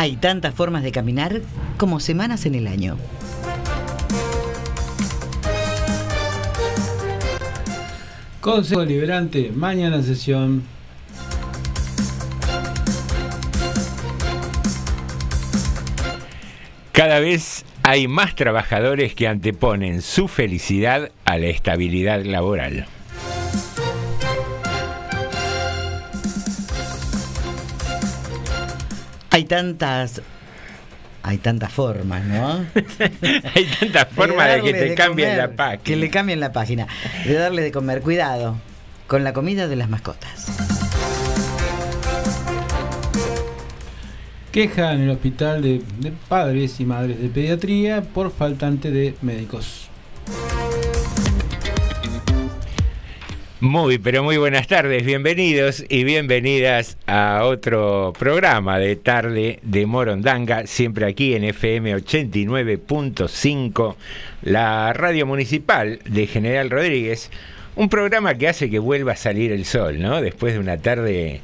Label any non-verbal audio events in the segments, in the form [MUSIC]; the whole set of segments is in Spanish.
Hay tantas formas de caminar como semanas en el año. Consejo Liberante, mañana sesión. Cada vez hay más trabajadores que anteponen su felicidad a la estabilidad laboral. Hay tantas hay tantas formas, ¿no? [LAUGHS] Hay tantas formas de, que te cambien la página. Que le cambien la página. De darle de comer. Cuidado con la comida de las mascotas. Queja en el hospital de, de padres y madres de pediatría por faltante de médicos. Muy, pero muy buenas tardes, bienvenidos y bienvenidas a otro programa de tarde de Morondanga, siempre aquí en FM 89.5, la radio municipal de General Rodríguez, un programa que hace que vuelva a salir el sol, ¿no? Después de una tarde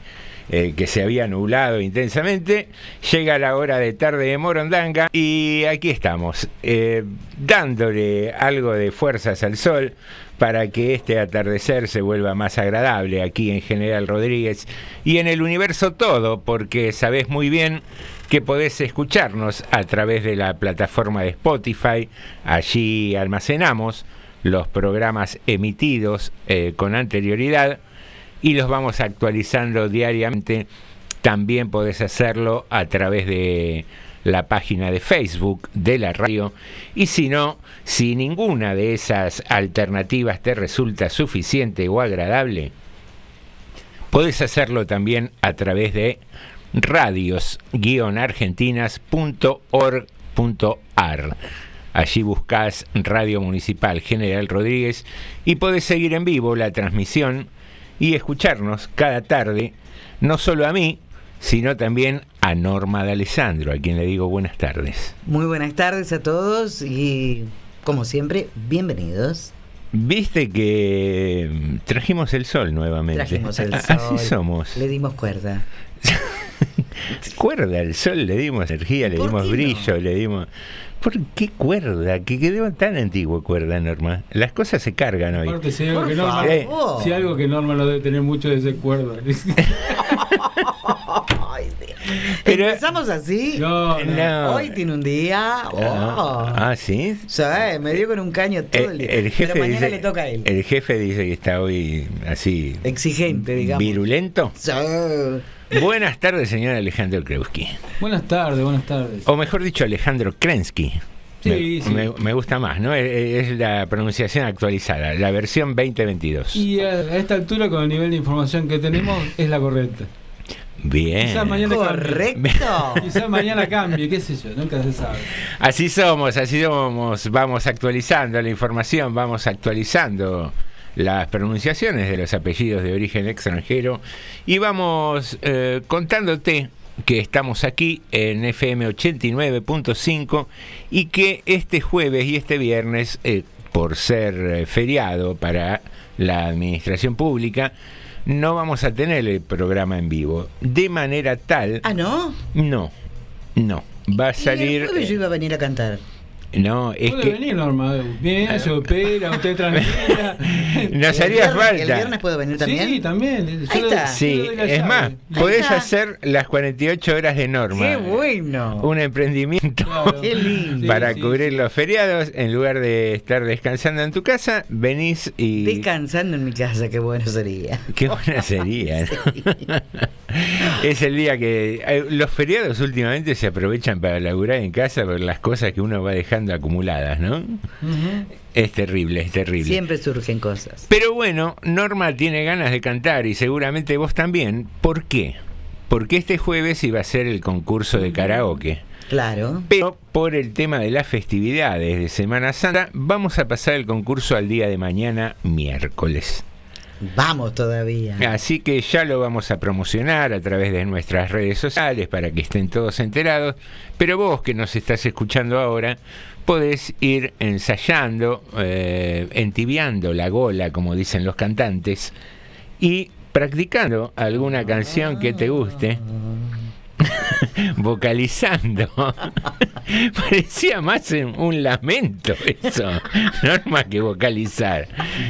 eh, que se había nublado intensamente, llega la hora de tarde de Morondanga y aquí estamos, eh, dándole algo de fuerzas al sol para que este atardecer se vuelva más agradable aquí en General Rodríguez y en el universo todo, porque sabés muy bien que podés escucharnos a través de la plataforma de Spotify. Allí almacenamos los programas emitidos eh, con anterioridad y los vamos actualizando diariamente. También podés hacerlo a través de la página de Facebook de la radio y si no, si ninguna de esas alternativas te resulta suficiente o agradable, puedes hacerlo también a través de radios-argentinas.org.ar Allí buscás Radio Municipal General Rodríguez y podés seguir en vivo la transmisión y escucharnos cada tarde, no solo a mí, sino también a Norma de Alessandro, a quien le digo buenas tardes. Muy buenas tardes a todos y, como siempre, bienvenidos. Viste que mm, trajimos el sol nuevamente. Trajimos el [LAUGHS] sol. Así somos. Le dimos cuerda. [LAUGHS] cuerda al sol, le dimos energía, le ¿Por dimos brillo, le dimos... ¿Por qué cuerda? ¿Qué quedó tan antiguo cuerda, Norma? Las cosas se cargan hoy. Aparte, si hay algo, Por que Norma, favor. si hay algo que Norma no debe tener mucho de ese cuerda. [LAUGHS] Pero- Empezamos así. No, no. No. Hoy tiene un día. Ah, Oh. ah, ¿sí? O sea, me dio con un caño todo el, El, día. el jefe Pero mañana dice, le toca a él. el jefe dice que está hoy así Exigente, digamos. virulento. Sí. Buenas tardes, señor Alejandro Kreuski. Buenas tardes, buenas tardes. O mejor dicho, Alejandro Krensky. Sí, me, sí. me- me gusta más, ¿no? Es, es la pronunciación actualizada, la versión 2022. Y a, a esta altura, con el nivel de información que tenemos, es la correcta. Bien. Quizás mañana Correcto. [LAUGHS] Quizás mañana cambie, qué sé yo, nunca se sabe. Así somos, así somos. Vamos actualizando la información, vamos actualizando las pronunciaciones de los apellidos de origen extranjero y vamos eh, contándote que estamos aquí en FM 89.5 y que este jueves y este viernes, eh, por ser eh, feriado para la administración pública, no vamos a tener el programa en vivo. De manera tal... Ah, ¿no? No, no. Va a Y salir... el jueves yo iba a venir a cantar. No, es Puede que venir, Norma. Bien, se opera, usted tranquila. [LAUGHS] nos ¿El haría falta. ¿El viernes puedo venir también? Sí, también. Ahí está. Sí, es más, podés hacer las 48 horas de norma. ¡Qué bueno! Un emprendimiento Claro. ¡Qué lindo! Para sí, cubrir sí. los feriados. En lugar de estar descansando en tu casa, venís y. Descansando en mi casa, qué bueno sería. [LAUGHS] Qué buena sería, ¿no? [LAUGHS] es el día que. eh, Los feriados últimamente se aprovechan para laburar en casa por las cosas que uno va dejando acumuladas, ¿no? Es terrible, es terrible. Siempre surgen cosas. Pero bueno, Norma tiene ganas de cantar y seguramente vos también. ¿Por qué? Porque este jueves iba a ser el concurso de karaoke. Claro. Pero por el tema de las festividades de Semana Santa, vamos a pasar el concurso al día de mañana, miércoles. Vamos todavía. Así que ya lo vamos a promocionar a través de nuestras redes sociales para que estén todos enterados. Pero vos que nos estás escuchando ahora, podés ir ensayando, eh, entibiando la gola, como dicen los cantantes, y practicando alguna canción que te guste. [LAUGHS] vocalizando. [LAUGHS] Parecía más un, lamento eso, [LAUGHS] Norma, que vocalizar.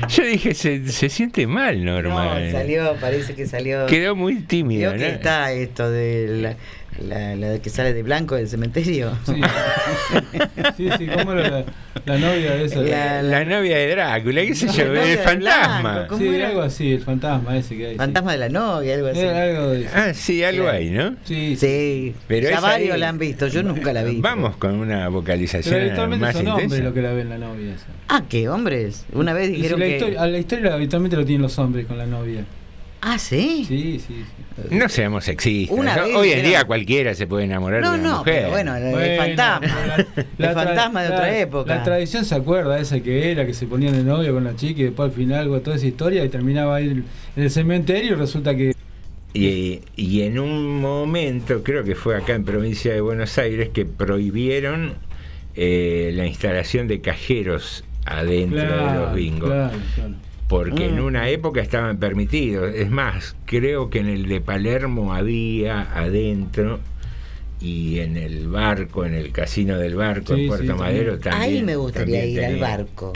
Yo dije, se, se siente mal, Norma. No, salió, parece que salió. Quedó muy tímido, Vio que ¿no? está esto de la, la, la que sale de blanco del cementerio. Sí, [LAUGHS] sí, sí, ¿cómo era la, la novia de esa? La- La novia de Drácula, qué sé yo, el fantasma. Blanco, ¿cómo Sí, era? algo así, el fantasma ese que hay. sí. Fantasma de la novia, algo así. Era algo de eso. Ah, sí, algo Claro. hay, ¿no? Sí, sí. Sí, Pero ya varios ahí- la han visto, yo nunca la vi. Vamos con una Pero vocalización habitualmente más son hombres intensa. los que la ven la novia esa. Ah, ¿qué hombres? Una vez si dijeron la, que... historia, a la historia habitualmente lo tienen los hombres con la novia. Ah, ¿sí? Sí, sí, sí. No seamos sexistas. Una ¿no? vez Hoy en día cualquiera se puede enamorar No, de una no, mujer. pero bueno, el Bueno, fantasma. la- el la fantasma de otra época. La tradición se acuerda esa que era, que se ponían de novio con la chica y después al final toda esa historia y terminaba ahí en el cementerio y resulta que Y, y en un momento, creo que fue acá en provincia de Buenos Aires, que prohibieron eh, la instalación de cajeros adentro de los bingos. claro, claro. Porque en Mm. una época estaban permitidos. Es más, creo que en el de Palermo había adentro y en el barco, en el casino del barco Sí, en Puerto sí, Madero también. Ahí me gustaría ir al barco.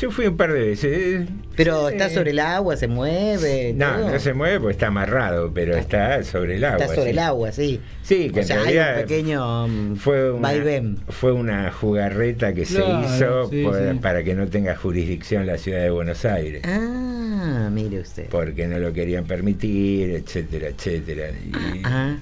Yo fui un par de veces. Pero Sí. está sobre el agua, se mueve. No, todo. no se mueve porque está amarrado, pero está sobre el agua. Está sobre sí. el agua, sí. Sí, que O en sea, hay un pequeño mm, fue una, vaivén. fue una jugarreta que Claro, se hizo sí, por- sí. para que no tenga jurisdicción la ciudad de Buenos Aires. Ah, mire usted. Porque no lo querían permitir, etcétera, etcétera. Y, Ah,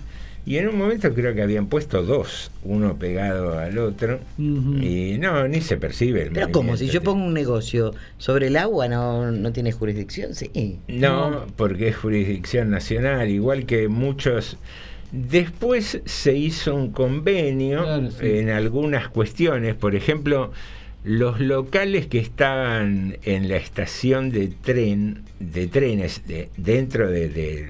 y en un momento creo que habían puesto dos, uno pegado al otro, y no, ni se percibe el pero como si yo pongo un negocio sobre el agua, no, no tiene jurisdicción, sí. No, porque es jurisdicción nacional, igual que muchos. Después se hizo un convenio Claro, sí. en algunas cuestiones, por ejemplo, los locales que estaban en la estación de tren, de trenes, de- dentro de, de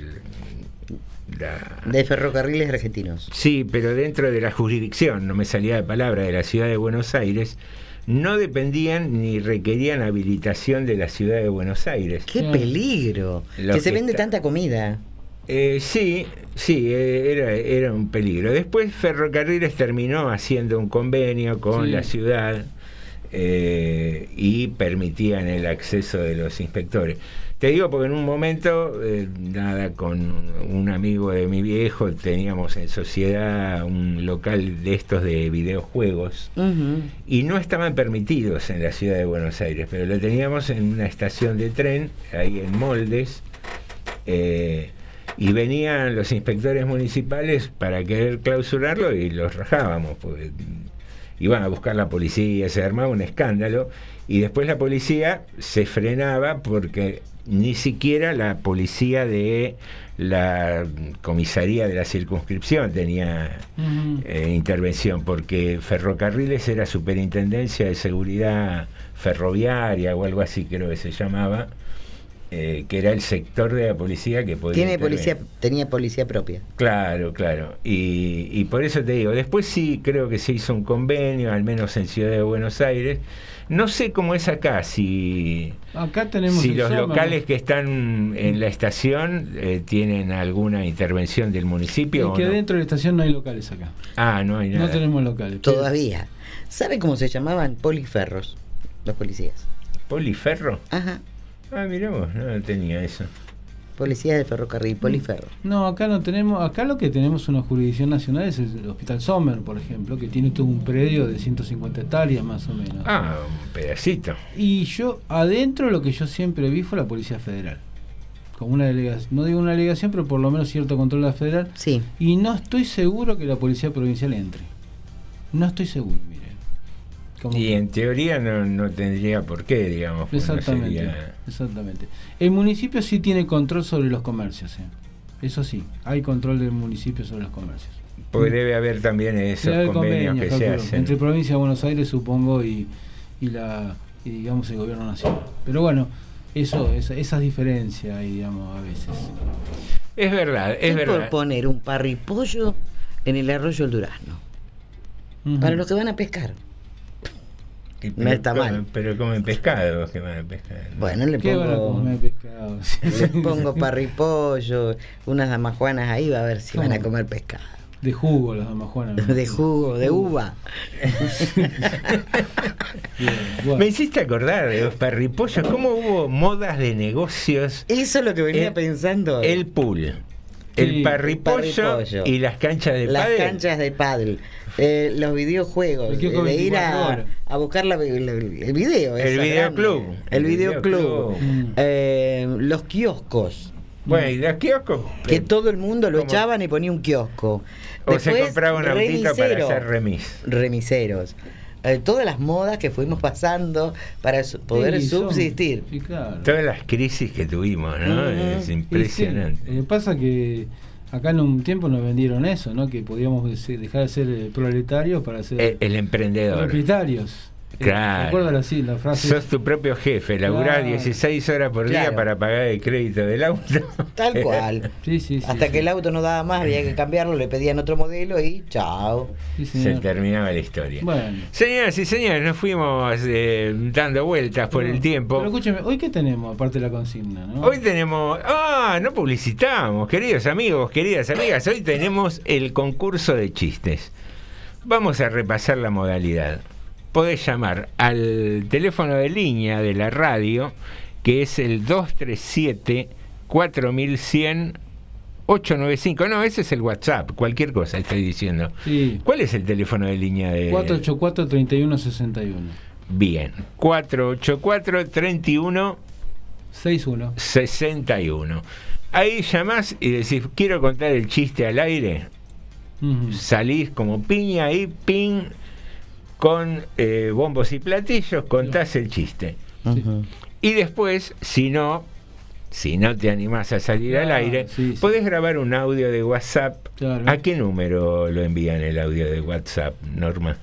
la, De ferrocarriles argentinos. Sí, pero dentro de la jurisdicción, no me salía de palabra, de la ciudad de Buenos Aires, no dependían ni requerían habilitación de la ciudad de Buenos Aires. ¡Qué peligro! Lo que se vende está- tanta comida. Eh, sí, sí, eh, era, era un peligro. Después Ferrocarriles terminó haciendo un convenio con Sí. la ciudad eh, y permitían el acceso de los inspectores. Te digo porque en un momento, eh, nada, con un amigo de mi viejo teníamos en sociedad un local de estos de videojuegos y no estaban permitidos en la ciudad de Buenos Aires, pero lo teníamos en una estación de tren, ahí en Moldes, eh, y venían los inspectores municipales para querer clausurarlo y los rajábamos, porque iban a buscar la policía, se armaba un escándalo, y después la policía se frenaba porque ni siquiera la policía de la comisaría de la circunscripción tenía eh, intervención, porque Ferrocarriles era Superintendencia de Seguridad Ferroviaria o algo así creo que se llamaba, eh, que era el sector de la policía que podía Tiene policía, tenía policía propia. Claro, claro. Y, y por eso te digo, después sí creo que se hizo un convenio, al menos en Ciudad de Buenos Aires. No sé cómo es acá, si, Acá tenemos si los Soma, locales que están en la estación eh, tienen alguna intervención del municipio. Es o que no. dentro de la estación no hay locales acá. Ah, no hay nada. No tenemos locales. Todavía. ¿Sabe cómo se llamaban poliferros? Los policías. ¿Poliferro? Ajá. Ah, mirá vos, no tenía eso. Policías de ferrocarril, poliferro. No, acá no tenemos, acá lo que tenemos una jurisdicción nacional es el Hospital Sommer, por ejemplo, que tiene todo un predio de 150 hectáreas más o menos. Ah, un pedacito. Y yo, adentro lo que yo siempre vi fue la Policía Federal. Como una delegación, no digo una delegación, pero por lo menos cierto control de la federal. Sí. Y no estoy seguro que la Policía Provincial entre. No estoy seguro, mire. Como Y que- en teoría no, no tendría por qué, digamos. pues no Exactamente, sería- exactamente. El municipio sí tiene control sobre los comercios, ¿eh? eso sí, hay control del municipio sobre los comercios. Porque debe haber también esos Debe haber convenios convenios, que se calculo, hacen. entre provincia de Buenos Aires supongo y, y la y, digamos el gobierno nacional. Pero bueno, eso esa, esas diferencias hay, digamos a veces. Es verdad, es ¿Qué por verdad. poner un parripollo en el arroyo del Durazno? Para los que van a pescar. Y no está mal. Pero comen pescado, que van a pescar. Bueno, le ¿Qué van a pongo, comer pescado? [LAUGHS] le pongo parripollo, unas damajuanas ahí, va a ver si van a ¿Cómo? comer pescado. De jugo las damajuanas. ¿no? De jugo, de uva. [LAUGHS] Me hiciste acordar de los parripollos, cómo hubo modas de negocios. Eso es lo que venía El- pensando. El pool, el Sí, parripollo, parripollo. y las canchas de Las pádel. canchas de paddle, eh, los videojuegos, El kiosco de ir 24 a, buscar la- la- el video. El videoclub. El videoclub. videoclub. Mm. Eh, los kioscos. Bueno, y los kioscos. Que todo el mundo lo ¿Cómo? echaban y ponía un kiosco. O se Después, compraba un autito para hacer remis. Remiseros. Eh, todas las modas que fuimos pasando para su- poder Sí, son- subsistir. sí, claro. Todas las crisis que tuvimos, ¿no? Es sí, impresionante. Lo que pasa que acá en un tiempo nos vendieron eso, ¿no? Que podíamos dejar de ser eh, proletarios para ser El, el emprendedor. propietarios. Claro. ¿Recuerdan así la frase? Sos tu propio jefe, laburás Claro. 16 horas por día para pagar el crédito del auto. [LAUGHS] Tal cual. Sí, sí, sí. Hasta sí. que el auto no daba más, había que cambiarlo, le pedían otro modelo y chao. Sí, Se terminaba la historia. Bueno. Señoras y señores, nos fuimos eh, dando vueltas por el tiempo. Pero escúcheme, ¿hoy qué tenemos aparte de la consigna? ¿no? Hoy tenemos. Ah, no publicitamos, queridos amigos, queridas amigas. Hoy tenemos el concurso de chistes. Vamos a repasar la modalidad. Podés llamar al teléfono de línea de la radio, que es el 237 4100 895. No, ese es el WhatsApp, cualquier cosa estoy diciendo. Sí. ¿Cuál es el teléfono de línea de 484-3161. Bien, 484 31 61. 61. Ahí llamás y decís, quiero contar el chiste al aire. Ujú. Salís como piña ahí, ping, con eh, bombos y platillos, contás el chiste. Y después, si no, si no te animás a salir al Claro, aire, sí, sí. podés grabar un audio de WhatsApp. Claro. ¿A qué número lo envían el audio de WhatsApp, Norma?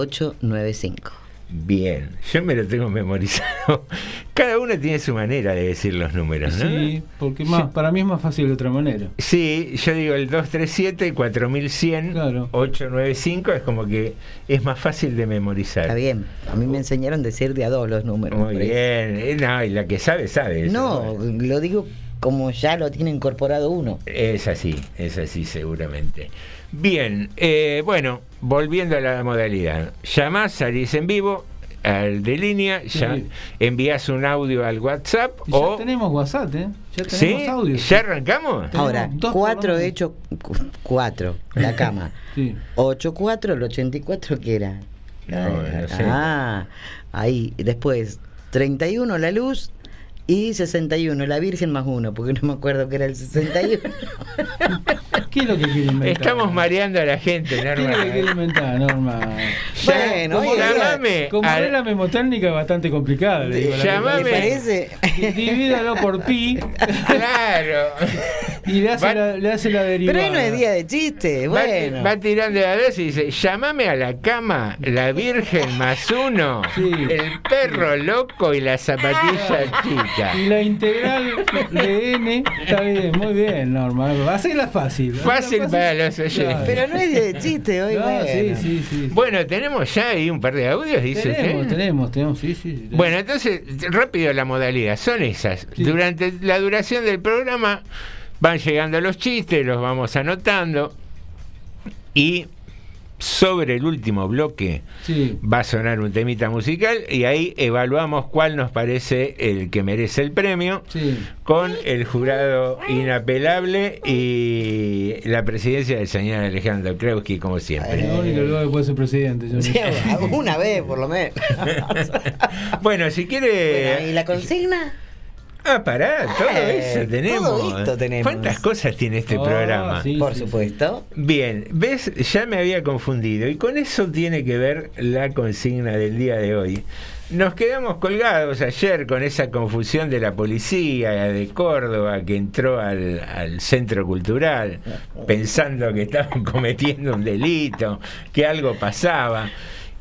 237-410-0895. Bien, yo me lo tengo memorizado. [LAUGHS] Cada uno tiene su manera de decir los números, ¿no? Sí, porque más, para mí es más fácil de otra manera. Sí, yo digo el 237, 4100, Claro. 895, es como que es más fácil de memorizar. Está bien. A mí me enseñaron a decir de a dos los números. Muy bien, Eh, no, y la que sabe, sabe. eso. No, lo digo como ya lo tiene incorporado uno. Es así, es así seguramente. Bien, eh, bueno, volviendo a la modalidad. Llamás, salís en vivo al de línea, Sí. ya envías un audio al WhatsApp Y ya o... tenemos WhatsApp, ¿eh? Ya tenemos ¿Sí? audio. ¿Ya arrancamos? Ahora, dos cuatro programas. hecho, cu- cuatro, la [LAUGHS] cama. Sí. Ocho, cuatro, el 84, ¿qué era? No, no sé. Ah, ahí. Después, 31, la luz. Y 61, la Virgen más uno, porque no me acuerdo que era el 61. ¿Qué es lo que quiere inventar? Estamos mareando a la gente, ¿Qué es lo que Norma. quiere inventar, Norma? Bueno, como oye, llamame Como la memotécnica es bastante complicada, le digo. la Llamame. ¿Me verdad. parece? Divídalo por pi Claro. y le hace, Va- la, le hace la derivada. Pero hoy no es día de chiste, Va- bueno. Va, tirando a dos y dice, llamame a la cama, la Virgen más uno, Sí. el perro loco y la zapatilla chica. Y la integral de n está bien, muy bien, Norma. Hacela fácil. Fácil para los oyentes. Pero no es de chiste hoy, No, bueno. sí, sí, sí. Bueno, tenemos ya ahí un par de audios, dice tenemos, usted. tenemos, tenemos, sí, sí. tenemos. Bueno, entonces, rápido la modalidad, son esas. Sí. Durante la duración del programa van llegando los chistes, los vamos anotando y sobre el último bloque Sí. va a sonar un temita musical y ahí evaluamos cuál nos parece el que merece el premio Sí. con el jurado inapelable y la presidencia del señor Alejandro Kreuski como siempre. El único lugar que puede ser presidente. yo no Sí, sé. una vez, por lo menos. [LAUGHS] Bueno, si quiere... Bueno, ¿Y la consigna? Ah, pará, todo Eh, eso tenemos. todo esto tenemos. ¿Cuántas cosas tiene este Oh, programa? sí. Por supuesto. Bien, ves, ya me había confundido y con eso tiene que ver la consigna del día de hoy. Nos quedamos colgados ayer con esa confusión de la policía de Córdoba que entró al, al centro cultural pensando que estaban [LAUGHS] cometiendo un delito, que algo pasaba.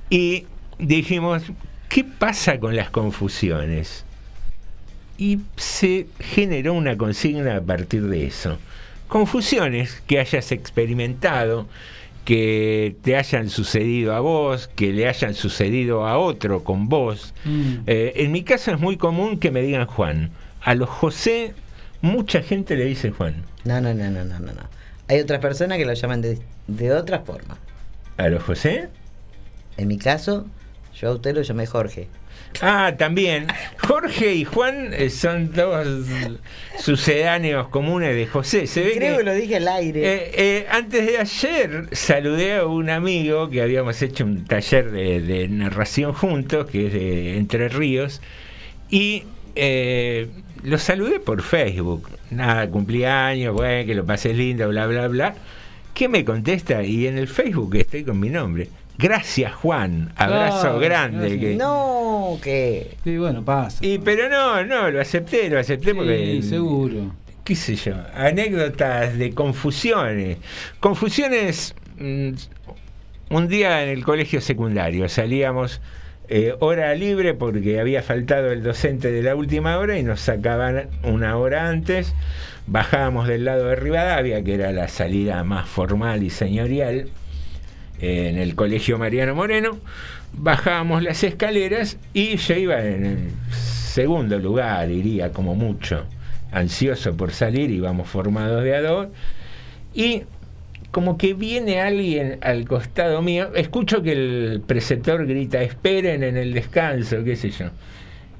Y dijimos, ¿qué pasa con las confusiones? Y se generó una consigna a partir de eso. Confusiones que hayas experimentado, que te hayan sucedido a vos, que le hayan sucedido a otro con vos. Mm. Eh, en mi caso es muy común que me digan Juan. A los José, mucha gente le dice Juan. No, no, no, no, no, no. no. Hay otras personas que lo llaman de, de otra forma. ¿A los José? En mi caso, yo a usted lo llamé Jorge. Ah, también. Jorge y Juan eh, son dos sucedáneos comunes de José. Se ve Creo que lo dije al aire. Eh, eh, antes de ayer saludé a un amigo que habíamos hecho un taller de, de narración juntos, que es de Entre Ríos, y eh, lo saludé por Facebook. Nada, cumpleaños, bueno, que lo pases lindo, bla, bla, bla. ¿Qué me contesta? Y en el Facebook estoy con mi nombre. Gracias, Juan. Abrazo grande. que- No, que. Sí, bueno, pasa. Y pero no, no, lo acepté, lo acepté porque Sí, seguro. qué sé yo, anécdotas de confusiones. Confusiones, mm, un día en el colegio secundario salíamos eh, hora libre porque había faltado el docente de la última hora y nos sacaban una hora antes, bajábamos del lado de Rivadavia, que era la salida más formal y señorial, en el colegio Mariano Moreno, bajábamos las escaleras y yo iba en el segundo lugar, iría como mucho, ansioso por salir, íbamos formados de a dos, y como que viene alguien al costado mío, escucho que el preceptor grita, esperen en el descanso, qué sé yo.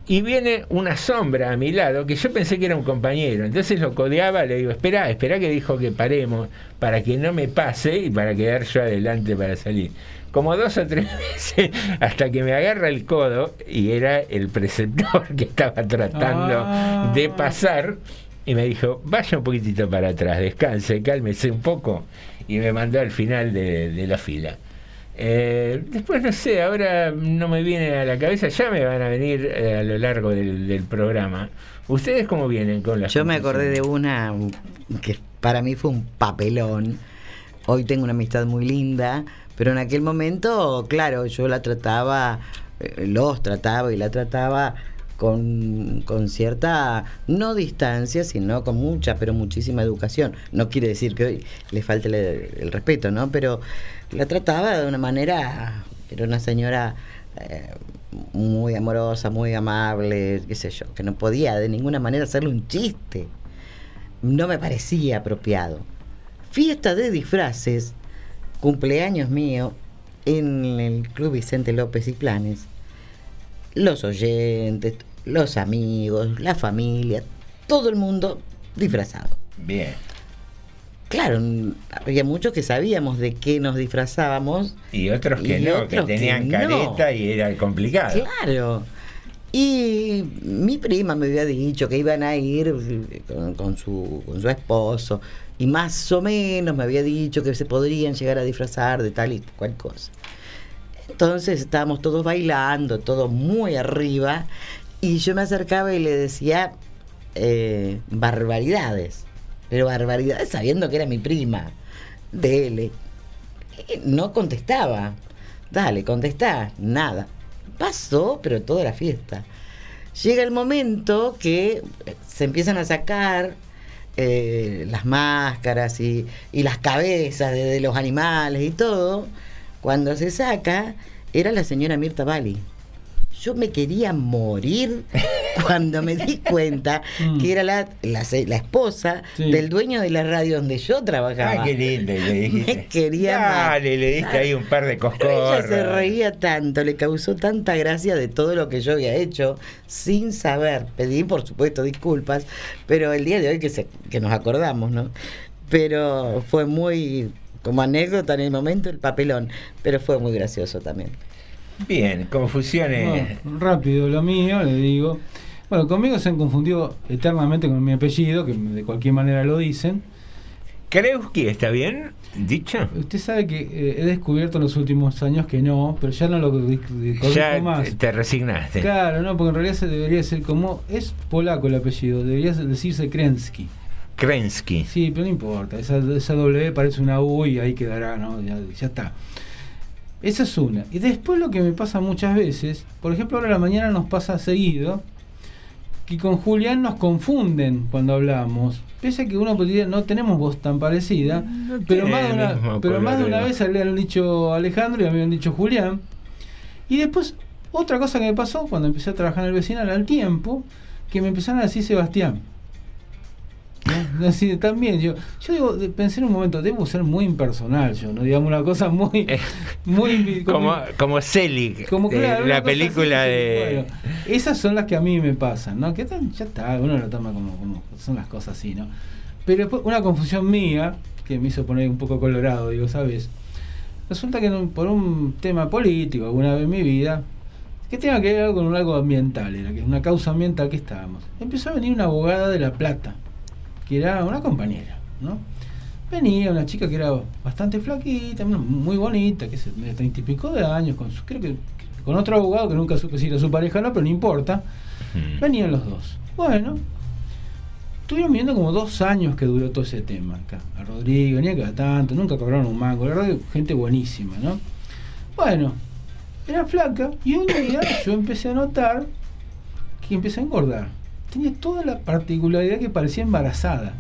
Y viene una sombra a mi lado, que yo pensé que era un compañero. Entonces lo codeaba, le digo, espera, espera que dijo que paremos, para que no me pase y para quedar yo adelante para salir. Como dos o tres [LAUGHS] veces, hasta que me agarra el codo, y era el preceptor [LAUGHS] que estaba tratando Ah. de pasar, y me dijo, vaya un poquitito para atrás, descanse, cálmese un poco, y me mandó al final de, de la fila. Eh, después no sé, ahora no me viene a la cabeza, ya me van a venir eh, a lo largo del, del programa. ¿Ustedes cómo vienen con las Yo me acordé de una que para mí fue un papelón. Hoy tengo una amistad muy linda, pero en aquel momento, claro, yo la trataba, eh, los trataba y la trataba con, con cierta, no distancia, sino con mucha, pero muchísima educación. No quiere decir que hoy le falte el, el respeto, ¿no? Pero la trataba de una manera, era una señora eh, muy amorosa, muy amable, qué sé yo, que no podía de ninguna manera hacerle un chiste. No me parecía apropiado. Fiesta de disfraces, cumpleaños mío, en el Club Vicente López y Planes. Los oyentes, los amigos, la familia, todo el mundo disfrazado. Bien. Claro, había muchos que sabíamos de qué nos disfrazábamos. Y otros que Y no, otros que tenían que no. careta y era complicado. Claro. Y mi prima me había dicho que iban a ir eh, con, con su, con su esposo. Y más o menos me había dicho que se podrían llegar a disfrazar de tal y cual cosa. Entonces estábamos todos bailando, todo muy arriba. Y yo me acercaba y le decía eh, barbaridades. Pero barbaridades sabiendo que era mi prima. Dele. Eh, No contestaba. Dale, contestá. Nada. Pasó, pero toda la fiesta. Llega el momento que eh, se empiezan a sacar eh, las máscaras y, y las cabezas de, de los animales y todo. Cuando se saca, era la señora Mirta Bali. Yo me quería morir [LAUGHS] cuando me di cuenta que era la, la, esposa Sí. del dueño de la radio donde yo trabajaba. Ah, qué lindo, le dijiste. Me quería. Dale, le diste ahí un par de Pero coscorras. ella se reía tanto, le causó tanta gracia de todo lo que yo había hecho, sin saber. Pedí, por supuesto, disculpas, pero el día de hoy que, se, que nos acordamos, ¿no? Pero fue muy, como anécdota en el momento, el papelón, pero fue muy gracioso también. Bien, confusiones. Bueno, rápido lo mío, le digo. Bueno, conmigo se han confundido eternamente con mi apellido, que de cualquier manera lo dicen. Kreuski, ¿está bien dicho? Usted sabe que eh, he descubierto en los últimos años que no, pero ya no lo corrijo Ya más. te- te resignaste. Claro, no, porque en realidad se debería ser como. Es polaco el apellido, debería decirse Krensky. Krensky. Sí, pero no importa, esa, esa W parece una U y ahí quedará, ¿no? Ya, ya está. Esa es una. Y después lo que me pasa muchas veces, por ejemplo, ahora a la mañana nos pasa seguido, que con Julián nos confunden cuando hablamos. Pese a que uno podría, no tenemos voz tan parecida, pero, más de, una, pero más de una vez le han dicho Alejandro y a mí me han dicho Julián. Y después, otra cosa que me pasó cuando empecé a trabajar en el vecinal al tiempo, que me empezaron a decir Sebastián. ¿No? Así, también yo, yo digo, pensé en un momento, debo ser muy impersonal yo, no digamos una cosa muy, muy [LAUGHS] Como, como Selig, como claro, la película así, de... bueno, esas son las que a mí me pasan, ¿no? Que tan- ya está, uno lo toma como, como son las cosas así, ¿no? Pero después una confusión mía, que me hizo poner un poco colorado, digo, ¿sabes? Resulta que por un tema político, alguna vez en mi vida, que tenga que ver algo con algo ambiental, era que una causa ambiental que estábamos. Empezó a venir una abogada de La Plata, que era una compañera, ¿no? Venía una chica que era bastante flaquita, muy bonita, que se de treinta y pico de años, con su, creo que con otro abogado que nunca supe si era su pareja o no, pero no importa. Mm. Venían los dos. Bueno, estuvieron viendo como dos años que duró todo ese tema acá. A Rodrigo, venía cada tanto, nunca cobraron un mango. La verdad, gente buenísima, ¿no? Bueno, era flaca y un día yo empecé a notar que empecé a engordar. Tenía toda la particularidad que parecía embarazada.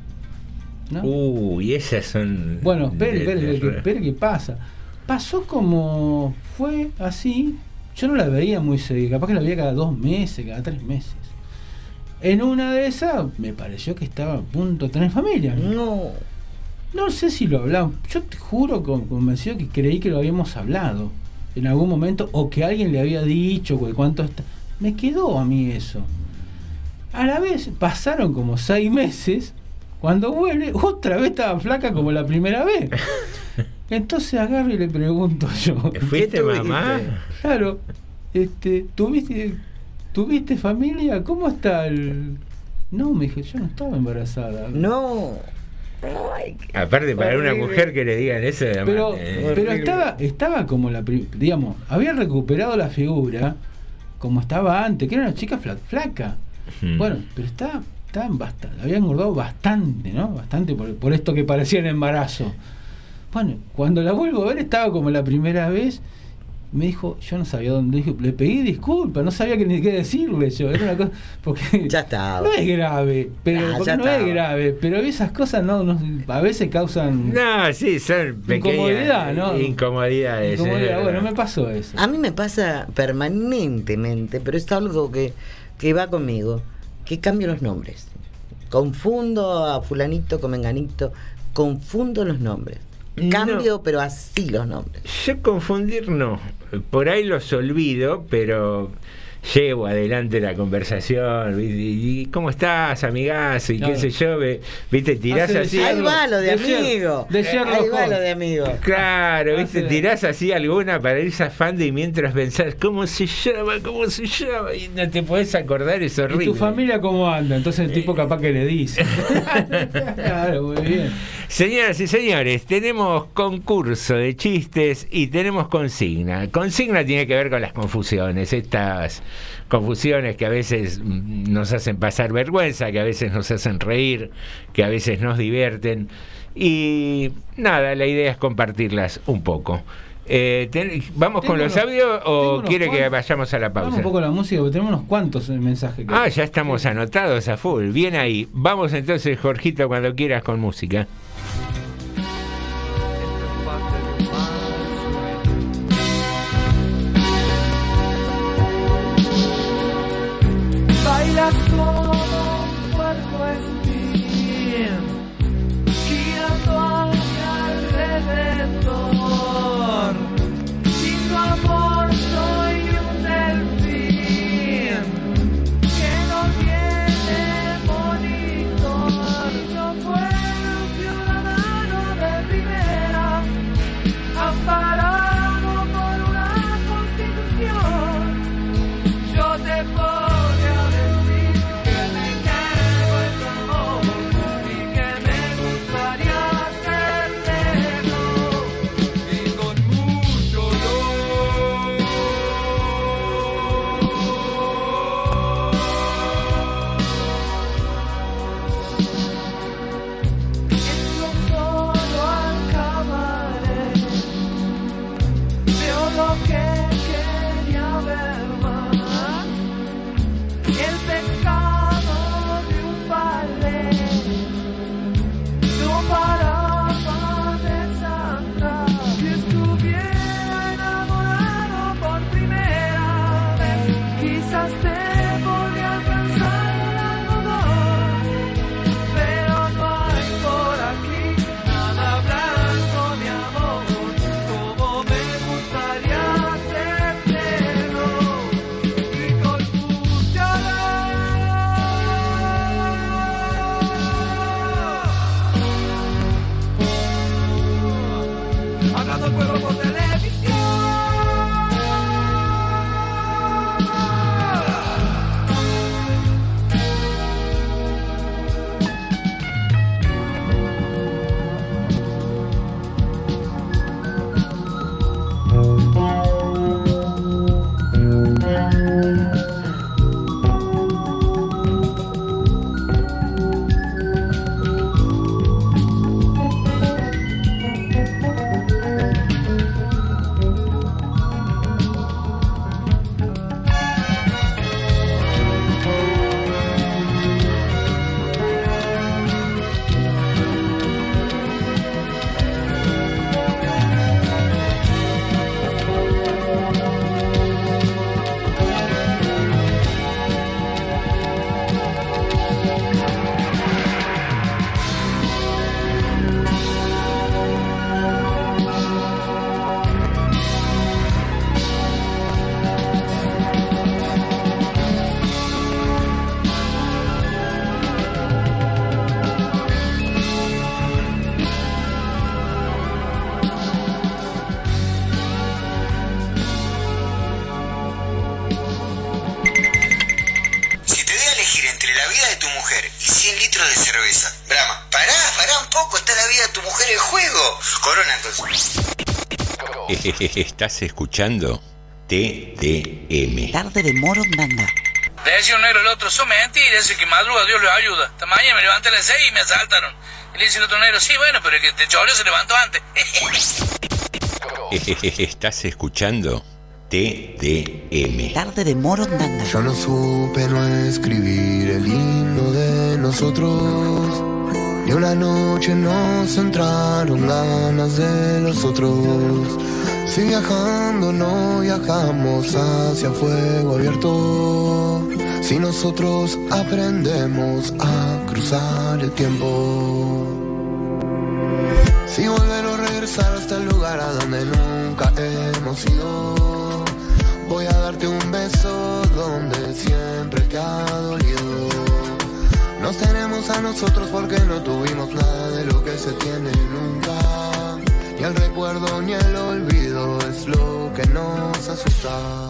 ¿no? Uy, esas son... Bueno, espere, espere, espere, ¿qué pasa? Pasó como fue así. Yo no la veía muy seguida, capaz que la veía cada dos meses, cada tres meses. En una de esas me pareció que estaba a punto de tener familia. No. No sé si lo hablamos. Yo te juro con- convencido que creí que lo habíamos hablado en algún momento o que alguien le había dicho que cuánto está. Me quedó a mí eso. A la vez pasaron como seis meses. Cuando vuelve, [LAUGHS] otra vez estaba flaca como la primera vez. [LAUGHS] Entonces agarro y le pregunto yo. ¿Fuiste mamá? Claro, este, ¿tuviste, ¿tuviste familia? ¿Cómo está el.? No, me dije, yo no estaba embarazada. No. Aparte, para una mujer que le digan eso, además, Pero, eh, pero estaba, estaba como la digamos, había recuperado la figura como estaba antes, que era una chica fla- flaca. Mm. Bueno, pero está, está bastante, había engordado bastante, ¿no? Bastante por, por esto que parecía un embarazo. Bueno, cuando la vuelvo a ver estaba como la primera vez. Me dijo, yo no sabía dónde, dije, le pedí disculpas, no sabía que ni qué decirle yo. Era una cosa, porque [LAUGHS] Ya estaba. no es grave, pero Ah, ya no es grave, pero esas cosas no, no a veces causan No, sí, son pequeñas Incomodidad, ¿no? incomodidades. incomodidad. Bueno, me pasó eso. A mí me pasa permanentemente, pero es algo que, que va conmigo, que cambio los nombres. Confundo a fulanito con menganito, confundo los nombres. No. Cambio, pero así los nombres. Yo confundir no. Por ahí los olvido, pero llevo adelante la conversación. ¿viste? ¿Y cómo estás, amigazo? Y qué Claro. sé yo, ¿viste? Tirás Hace así. de Ahí Sherlock- va lo de, amigo. de Sherlock Ahí va Holmes. lo de amigo. Claro, ¿viste? Tirás así alguna para ir zafando y mientras pensás, ¿cómo se llama? ¿Cómo se llama? Y no te podés acordar, es horrible. ¿Y tu familia cómo anda? Entonces el tipo capaz que le dice. [LAUGHS] claro, muy bien. Señoras y señores, tenemos concurso de chistes y tenemos consigna. Consigna tiene que ver con las confusiones, estas confusiones que a veces mm, nos hacen pasar vergüenza, que a veces nos hacen reír, que a veces nos divierten. Y nada, la idea es compartirlas un poco. Eh, ten- ¿Vamos Tengo con los audios o quiere que vayamos a la Vamos pausa? un poco la música, porque tenemos unos cuantos mensajes. que- Ah, ya estamos anotados a full. Bien ahí. Vamos entonces, Jorgito, cuando quieras con música. love vida de tu mujer en juego. Corona, entonces. Estás escuchando TDM. Tarde de Morondanga. Le decía un negro el otro, son mentiras, ese que madruga, Dios lo ayuda. Esta mañana me levanté a las 6 y me asaltaron. Y le dice el otro negro, sí, bueno, pero el que te choreó se levantó antes. [LAUGHS] Estás escuchando TDM. Tarde de Morondanga. Yo no supe no escribir el himno de nosotros. Ni una noche nos entraron ganas de los otros. Si viajando no viajamos hacia fuego abierto. Si nosotros aprendemos a cruzar el tiempo. Si volver o regresar hasta el lugar a donde nunca hemos ido. Voy a darte un beso donde siempre te ha dolido. Nos tenemos a nosotros porque no tuvimos nada de lo que se tiene nunca. Ni el recuerdo ni el olvido es lo que nos asusta.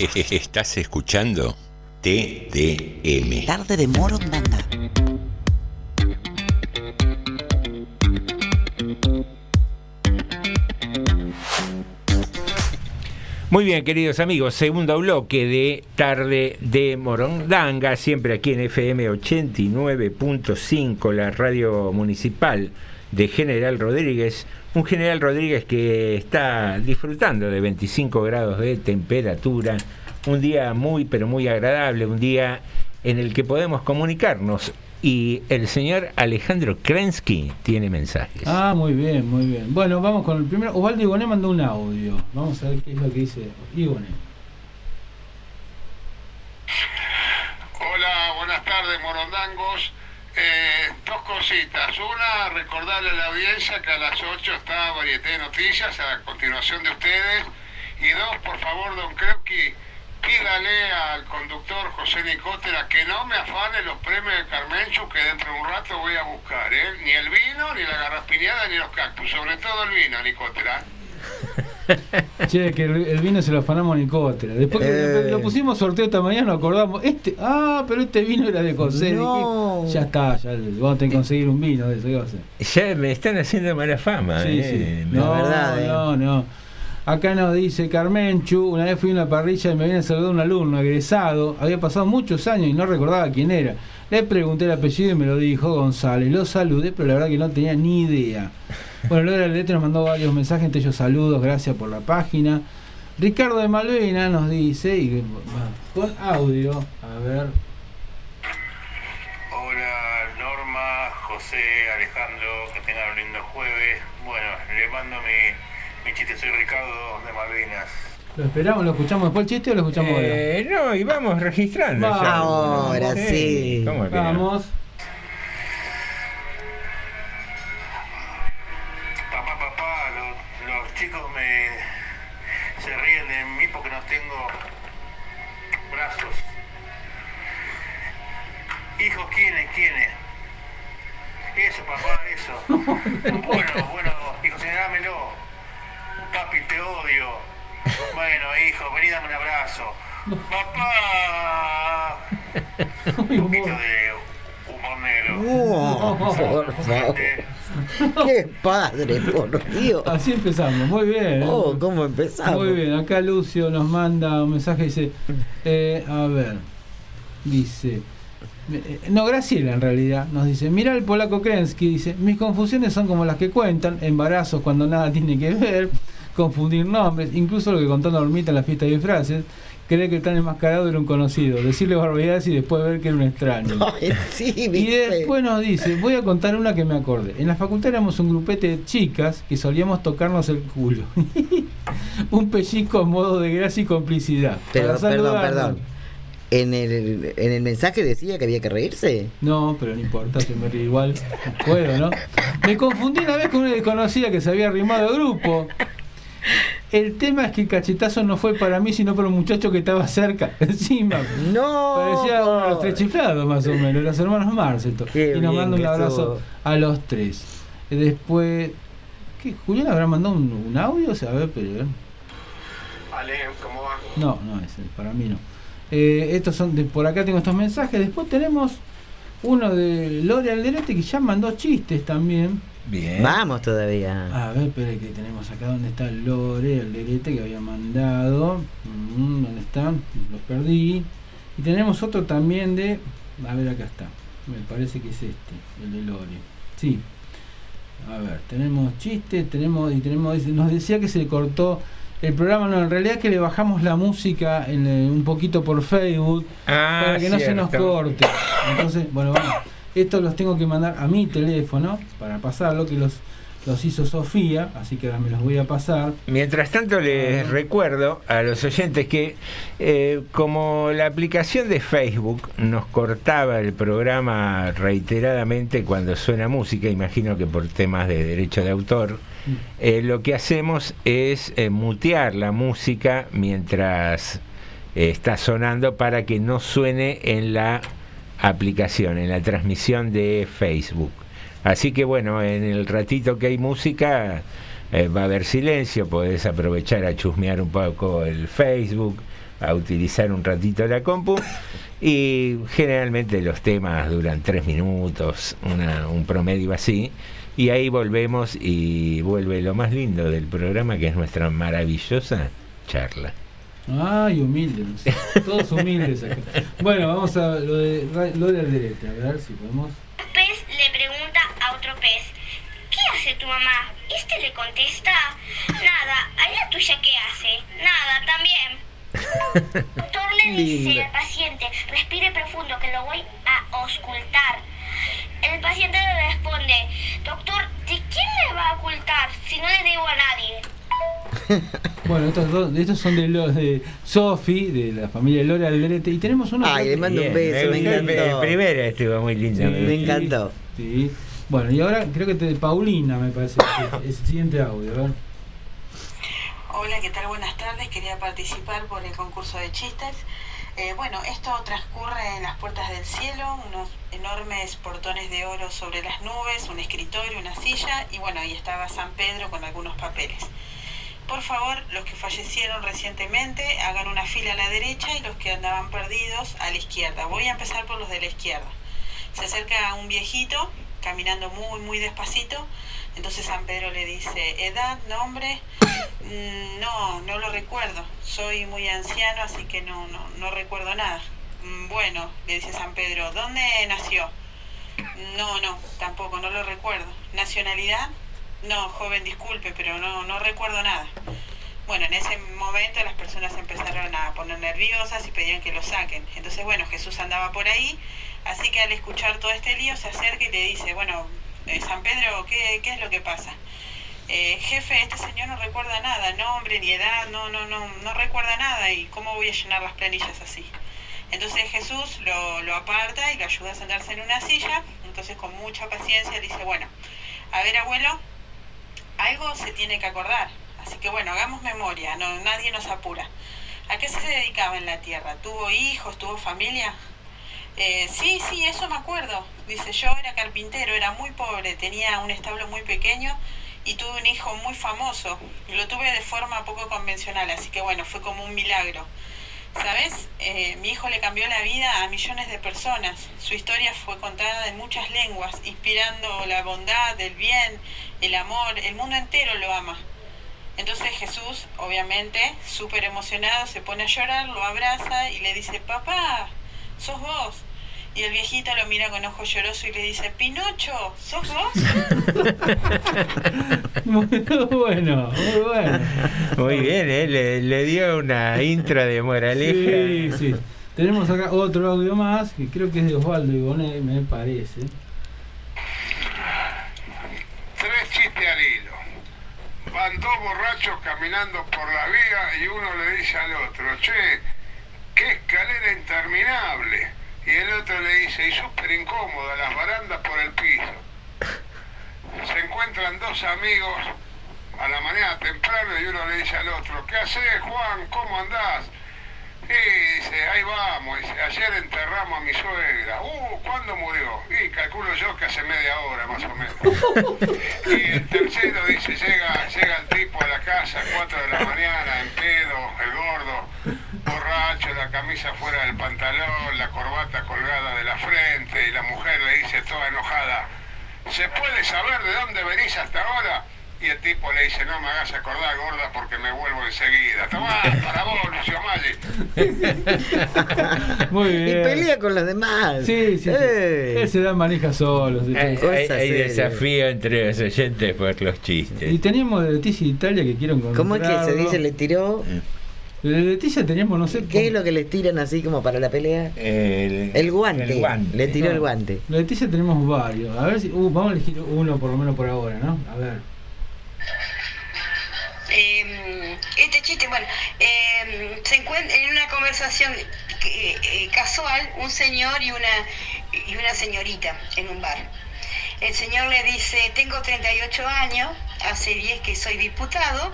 [LAUGHS] Estás escuchando TDM. Tarde de Morondanga. Muy bien, queridos amigos, segundo bloque de Tarde de Morondanga, siempre aquí en FM 89.5, la radio municipal de General Rodríguez. Un General Rodríguez que está disfrutando de 25 grados de temperatura, un día muy, pero muy agradable, un día en el que podemos comunicarnos. Y el señor Alejandro Krensky tiene mensajes. Ah, muy bien, muy bien. Bueno, vamos con el primero. Osvaldo Igoné mandó un audio. Vamos a ver qué es lo que dice Igoné. Hola, buenas tardes, morondangos. Eh, dos cositas. Una, recordarle a la audiencia que a las 8 está Varieté de Noticias, a continuación de ustedes. Y dos, por favor, don Kreuki, pídale al conductor José Nicotera que no me afane los premios de Carmenchu que dentro de un rato voy a buscar, ¿eh? Ni el vino, ni la garraspiñada, ni los cactus. Sobre todo el vino, Nicotera. Che, que el, el vino se lo afanamos a Nicotera. Después que Eh. lo pusimos sorteo esta mañana, nos acordamos. Este, ah, pero este vino era de José. No. Dije, Ya está, ya vamos a tener que conseguir un vino de eso. ¿qué va a hacer? Ya me están haciendo mala fama. Sí, eh. sí. No, verdad, eh. no, no. Acá nos dice Carmenchu, una vez fui a una parrilla y me viene a saludar un alumno egresado, había pasado muchos años y no recordaba quién era. Le pregunté el apellido y me lo dijo González, lo saludé, pero la verdad que no tenía ni idea. Bueno, Lola Letra nos mandó varios mensajes, entre ellos saludos, gracias por la página. Ricardo de Malvena nos dice, y, con audio, a ver, Hola Norma, José, Alejandro, que tengan un lindo jueves. Bueno, le mando mi, mi chiste, soy Ricardo de Malvinas. ¿lo esperamos, lo escuchamos después el chiste o lo escuchamos Eh, no, y vamos registrando. Vamos. ya. Ahora sí. ¿cómo que no? ahora? Vamos. Chicos me se ríen de mí porque no tengo brazos. Hijos, ¿quiénes? ¿Quiénes? Eso, papá, eso. [LAUGHS] Bueno, bueno, hijo, señalámelo. Papi, te odio. Bueno, hijo, vení, dame un abrazo. Papá. [LAUGHS] Un poquito de. Oh, por favor. Qué padre, por Dios. Así empezamos, muy bien. ¿eh? Oh, ¿cómo empezamos? Muy bien, acá Lucio nos manda un mensaje, dice, eh, a ver, dice, eh, no, Graciela en realidad, nos dice, mira el polaco Krensky, dice, mis confusiones son como las que cuentan, embarazos cuando nada tiene que ver, confundir nombres, incluso lo que contó Normita en la fiesta de disfraces, creer que tan enmascarado era un conocido, decirle barbaridades y después ver que era un extraño. [LAUGHS] Ay, sí, Y después nos dice, voy a contar una que me acordé. En la facultad éramos un grupete de chicas que solíamos tocarnos el culo. [LAUGHS] un pellizco a modo de gracia y complicidad. Pero, perdón, perdón. En el, en el mensaje decía que había que reírse. No, pero no importa, se me ríe igual. Puedo, ¿no? Me confundí una vez con una desconocida que se había arrimado al grupo. El tema es que el cachetazo no fue para mí, sino para un muchacho que estaba cerca, [LAUGHS] encima. No. Parecía uno de los tres chiflados, más o menos, los hermanos Marceto. Qué Y nos manda un abrazo estuvo. a los tres. Y Después. ¿Qué? ¿Julián habrá mandado un, un audio? O sea, a ver, pero. eh. Ale, ¿cómo va? No, no es él, para mí no. Eh, estos son de, por acá tengo estos mensajes. Después tenemos uno de Lore Alderete que ya mandó chistes también. Bien. Vamos todavía. A ver, espera que tenemos acá donde está Lore Alderete que había mandado. Mm, ¿Dónde están? Los perdí. Y tenemos otro también de. A ver, acá está. Me parece que es este, el de Lore. Sí. A ver, tenemos chistes, tenemos. Y tenemos. Nos decía que se le cortó. El programa no, en realidad que le bajamos la música en, eh, un poquito por Facebook Ah, para que no se nos corte. Entonces, bueno, vamos. Estos los tengo que mandar a mi teléfono para pasarlo, que los, los hizo Sofía, así que ahora me los voy a pasar. Mientras tanto les recuerdo a los oyentes que eh, como la aplicación de Facebook nos cortaba el programa reiteradamente cuando suena música, imagino que por temas de derecho de autor, eh, lo que hacemos es eh, mutear la música mientras está sonando para que no suene en la aplicación, en la transmisión de Facebook. Así que bueno, en el ratito que hay música eh, va a haber silencio, podés aprovechar a chusmear un poco el Facebook, a utilizar un ratito la compu y generalmente los temas duran tres minutos, una- un promedio así. Y ahí volvemos y vuelve lo más lindo del programa, que es nuestra maravillosa charla. Ay, humilde, no sé. todos humildes acá. Bueno, vamos a lo de lo de Alderete, a ver si podemos. Un pez le pregunta a otro pez, ¿qué hace tu mamá? Este le contesta, nada, ¿a la tuya qué hace? Nada, también. El [LAUGHS] doctor le dice al paciente, respire profundo que lo voy a auscultar. El paciente le responde, doctor, ¿de quién me va a ocultar si no le debo a nadie? [LAUGHS] Bueno, estos, dos, estos son de los de Sofi, de la familia Lore Alderete, y tenemos uno. Ay, le mando un beso, me gustó, encantó. El primero estuvo muy lindo. Sí. Me encantó. Sí. Bueno, y ahora creo que te, Paulina me parece que es el [COUGHS] siguiente audio, a ver. Hola, ¿qué tal? Buenas tardes. Quería participar por el concurso de chistes. Eh, bueno, esto transcurre en las puertas del cielo, unos enormes portones de oro sobre las nubes, un escritorio, una silla y bueno, ahí estaba San Pedro con algunos papeles. Por favor, los que fallecieron recientemente hagan una fila a la derecha y los que andaban perdidos a la izquierda. Voy a empezar por los de la izquierda. Se acerca un viejito caminando muy, muy despacito. Entonces San Pedro le dice, edad, nombre, "Mm, no, no lo recuerdo, soy muy anciano, así que no, no, no recuerdo nada. "Mm, Bueno, le dice San Pedro, ¿dónde nació? No, no, tampoco, no lo recuerdo. ¿Nacionalidad? No, joven, disculpe, pero no, no recuerdo nada. Bueno, en ese momento las personas empezaron a poner nerviosas y pedían que lo saquen. Entonces, bueno, Jesús andaba por ahí, así que al escuchar todo este lío se acerca y le dice, bueno, eh, San Pedro, ¿qué, ¿qué es lo que pasa? "Eh, jefe, este señor no recuerda nada, nombre ni edad, no, no, no, no recuerda nada y cómo voy a llenar las planillas así. Entonces Jesús lo, lo aparta y lo ayuda a sentarse en una silla, entonces con mucha paciencia dice, bueno, a ver abuelo, algo se tiene que acordar, así que bueno, hagamos memoria, no, nadie nos apura. ¿A qué se dedicaba en la tierra? ¿Tuvo hijos? ¿Tuvo familia? Eh, sí, sí, eso me acuerdo. Dice, yo era carpintero, era muy pobre, tenía un establo muy pequeño y tuve un hijo muy famoso. Lo tuve de forma poco convencional, así que bueno, fue como un milagro. ¿Sabes? Eh, mi hijo le cambió la vida a millones de personas. Su historia fue contada en muchas lenguas, inspirando la bondad, el bien, el amor. El mundo entero lo ama. Entonces Jesús, obviamente, súper emocionado, se pone a llorar, lo abraza y le dice, papá, sos vos. Y el viejito lo mira con ojo lloroso y le dice, Pinocho, ¿sos vos? [LAUGHS] Muy bueno, muy bueno. Muy bien, ¿eh? le, le dio una intro de moraleja. Sí, sí. Tenemos acá otro audio más, que creo que es de Osvaldo Ibonet, me parece. Tres chistes al hilo. Van dos borrachos caminando por la vía y uno le dice al otro, che, qué escalera interminable. Y el otro le dice, y súper incómoda, las barandas por el piso. Se encuentran dos amigos a la mañana temprano y uno le dice al otro, ¿qué haces Juan? ¿Cómo andás? Y dice, ahí vamos, dice, ayer enterramos a mi suegra. Uh, ¿cuándo murió? Y calculo yo que hace media hora más o menos. Y el tercero dice, llega, llega el tipo a la casa, 4 de la mañana, en pedo, el gordo, borracho, la camisa fuera del pantalón, la corbata colgada de la frente, y la mujer le dice toda enojada, ¿se puede saber de dónde venís hasta ahora? Y el tipo le dice, no me hagas acordar, gorda, porque me vuelvo enseguida. Tomá, para vos, Lucio Maggi. [LAUGHS] Muy Y bien. pelea con los demás. Sí, sí, sí. Él se da maneja solo. sí. Hay, desafío entre los oyentes por los chistes. Y teníamos de Leticia Italia que quiero encontrar. ¿Cómo es que se dice le tiró? De Leticia teníamos, no sé. ¿Qué es lo que les tiran así como para la pelea? El, El guante. el guante. Le tiró No. el guante. De Leticia tenemos varios. A ver si. uh, vamos a elegir uno por lo menos por ahora, ¿no? A ver. Eh, este chiste, bueno, eh, se encuentra en una conversación eh, casual un señor y una, y una señorita en un bar. El señor le dice, tengo 38 años, hace 10 que soy diputado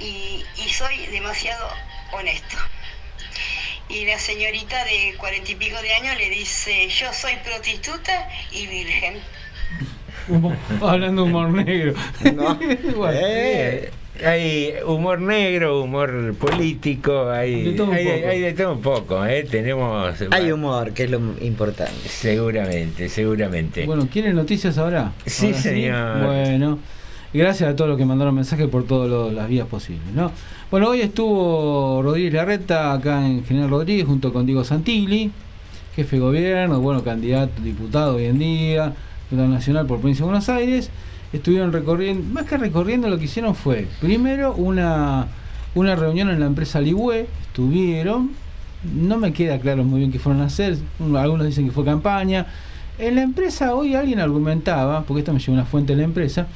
y, y soy demasiado honesto. Y la señorita de cuarenta y pico de años le dice, yo soy prostituta y virgen. [LAUGHS] Hablando de humor negro. Bueno, [LAUGHS] Eh, hay humor negro, humor político, hay De todo un hay, poco. hay de todo un poco. ¿eh? Tenemos. Hay humor, que es lo importante. Seguramente, seguramente. Bueno, ¿quieren noticias ahora? Sí, Ahora señor. Bueno, gracias a todos los que mandaron mensajes por todas las vías posibles, ¿no? Bueno, hoy estuvo Rodríguez Larreta acá en General Rodríguez junto con Diego Santilli, jefe de gobierno, bueno, candidato, diputado hoy en día, diputado nacional por provincia de Buenos Aires. Estuvieron recorriendo, más que recorriendo, lo que hicieron fue, primero, una, una reunión en la empresa Ligüe, estuvieron, no me queda claro muy bien qué fueron a hacer, algunos dicen que fue campaña. En la empresa hoy alguien argumentaba, porque esto me llegó una fuente de la empresa,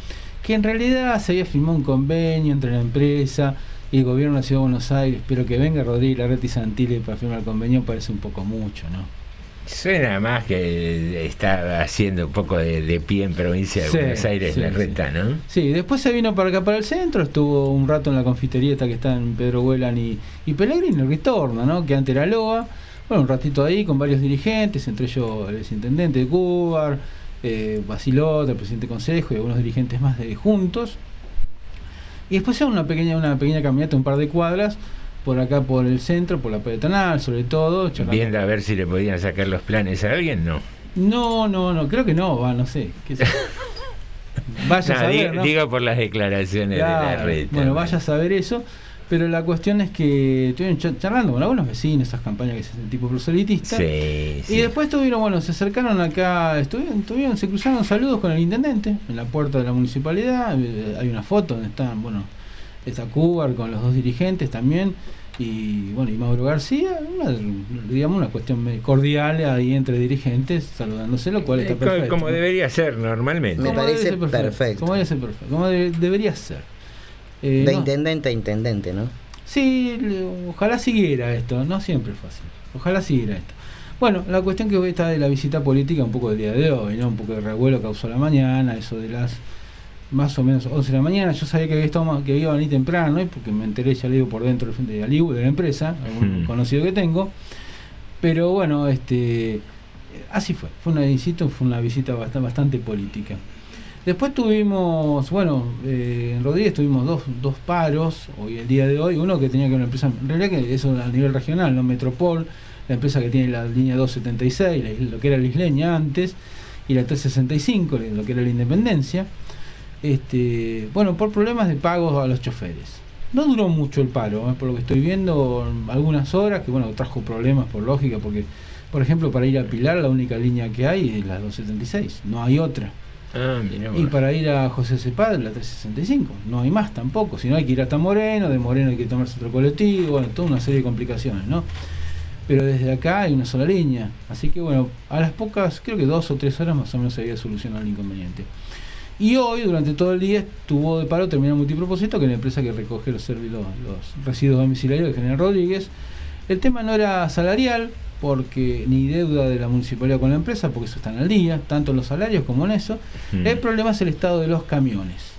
que en realidad se había firmado un convenio entre la empresa y el gobierno de la Ciudad de Buenos Aires, pero que venga Rodríguez Larreta y Santilli para firmar el convenio parece un poco mucho, ¿no? Suena más que está haciendo un poco de, de pie en provincia de Sí, Buenos Aires sí, la sí. reta, ¿no? Sí, después se vino para acá, para el centro, estuvo un rato en la confiterieta que está en Pedro Huelan y, y Pellegrini, Ritorno, ¿no? Que antes era Loa. Bueno, un ratito ahí con varios dirigentes, entre ellos el exintendente de Cubar, eh, Basilota, el presidente del consejo y algunos dirigentes más de juntos. Y después se una pequeña, una pequeña caminata, un par de cuadras, por acá por el centro, por la peatonal, sobre todo. charlando Viendo a ver si le podían sacar los planes a alguien, no. No, no, no, creo que no, va, no sé. qué sé. [LAUGHS] Vaya a No, saber, di- ¿no? Digo por las declaraciones de la red. Bueno, vaya a saber eso. Pero la cuestión es que estuvieron cha- charlando con algunos vecinos, esas campañas que se hacen tipo proselitista. Sí, Y después tuvieron, bueno, se acercaron acá, estuvieron, tuvieron- se cruzaron saludos con el intendente en la puerta de la municipalidad. eh, Hay una foto donde están, bueno, está Cubar con los dos dirigentes también. Y bueno, y Mauro García, una, digamos una cuestión cordial ahí entre dirigentes, saludándose, lo cual está Eh, perfecto. Como debería ser normalmente. Me Como parece debe ser perfecto. Como debe ser perfecto. Como de- debería ser. Eh, De no. intendente a intendente, ¿no? Sí, ojalá siguiera esto, no siempre fue así. Ojalá siguiera esto. Bueno, la cuestión que hoy está de la visita política, un poco del día de hoy, ¿no? Un poco de revuelo causó la mañana, eso de las más o menos 11 de la mañana. Yo sabía que había, estado, más- que iba a venir temprano, ¿eh? porque me enteré, ya le digo, por dentro de Aliu, de la empresa, algún Hmm. conocido que tengo. Pero bueno, este así fue. Fue una visita, fue una visita bastante, bastante política. Después tuvimos, bueno, eh, en Rodríguez tuvimos dos, dos paros hoy el día de hoy. Uno que tenía que ver una empresa, en realidad que eso a nivel regional, no Metropol, la empresa que tiene la línea 276, la- lo que era la isleña antes, y la 365, lo que era la Independencia. Este, bueno, por problemas de pagos a los choferes. No duró mucho el paro, ¿eh? por lo que estoy viendo, algunas horas, que bueno, trajo problemas por lógica, porque, por ejemplo, para ir a Pilar la única línea que hay es la 276, no hay otra. Ah, Y para ir a José Cepad, la 365. No hay más tampoco. Si no, hay que ir hasta Moreno. De Moreno hay que tomarse otro colectivo. Bueno, toda una serie de complicaciones, ¿no? Pero desde acá hay una sola línea. Así que, bueno, a las pocas, creo que dos o tres horas más o menos se había solucionado el inconveniente. Y hoy, durante todo el día, estuvo de paro terminal multipropósito, que es la empresa que recoge los, los residuos domiciliarios de General Rodríguez. El tema no era salarial, porque ni deuda de la municipalidad con la empresa, porque eso están al día, tanto en los salarios como en eso. Mm. El problema es el estado de los camiones.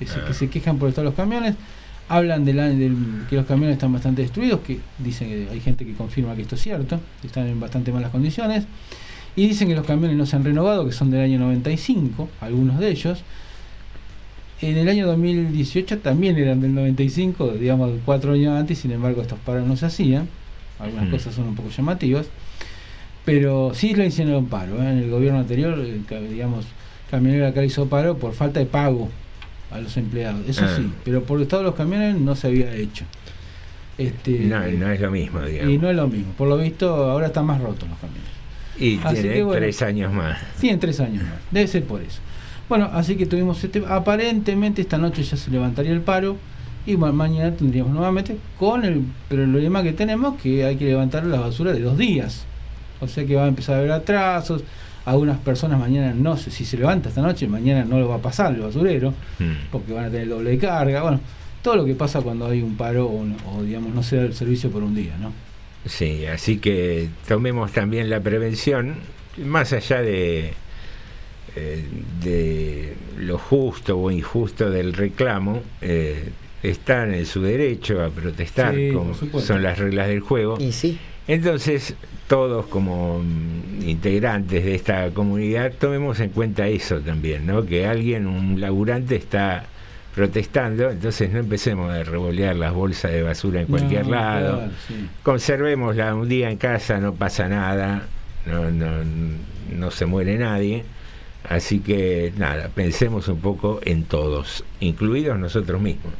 Es decir, que se quejan por el estado de los camiones, hablan del, del- que los camiones están bastante destruidos, que dicen que hay gente que confirma que esto es cierto, que están en bastante malas condiciones, y dicen que los camiones no se han renovado, que son del año 95, algunos de ellos. En el año 2018 también eran del 95, digamos cuatro años antes, sin embargo estos paros no se hacían. Algunas Mm. cosas son un poco llamativas. Pero sí lo hicieron paro. ¿eh? En el gobierno anterior, ca- digamos, Camionero acá hizo paro por falta de pago a los empleados. Eso Ah. sí, pero por el estado de los camiones no se había hecho. Este, No, no es lo mismo, digamos. y no es lo mismo. Por lo visto, ahora están más rotos los camiones. Y Así tiene que bueno. tres años más. Tienen tres años más. Debe ser por eso. Bueno, así que tuvimos este. Aparentemente esta noche ya se levantaría el paro. Y ma- mañana tendríamos nuevamente con el problema que tenemos que hay que levantar la basura de dos días. O sea que va a empezar a haber atrasos. Algunas personas mañana no sé si se levanta esta noche, mañana no lo va a pasar el basurero, Mm. porque van a tener doble carga. Bueno, todo lo que pasa cuando hay un paro o, digamos no se da el servicio por un día, ¿no? Sí, así que tomemos también la prevención, más allá de, eh, de lo justo o injusto del reclamo, eh, están en su derecho a protestar, Sí, como son las reglas del juego. Y sí. Entonces, todos como mm, integrantes de esta comunidad, tomemos en cuenta eso también, ¿no? Que alguien, un laburante, está protestando, entonces no empecemos a revolear las bolsas de basura en cualquier No, lado. claro, sí. Conservémosla un día en casa, no pasa nada, no, no, no se muere nadie. Así que nada, pensemos un poco en todos, incluidos nosotros mismos,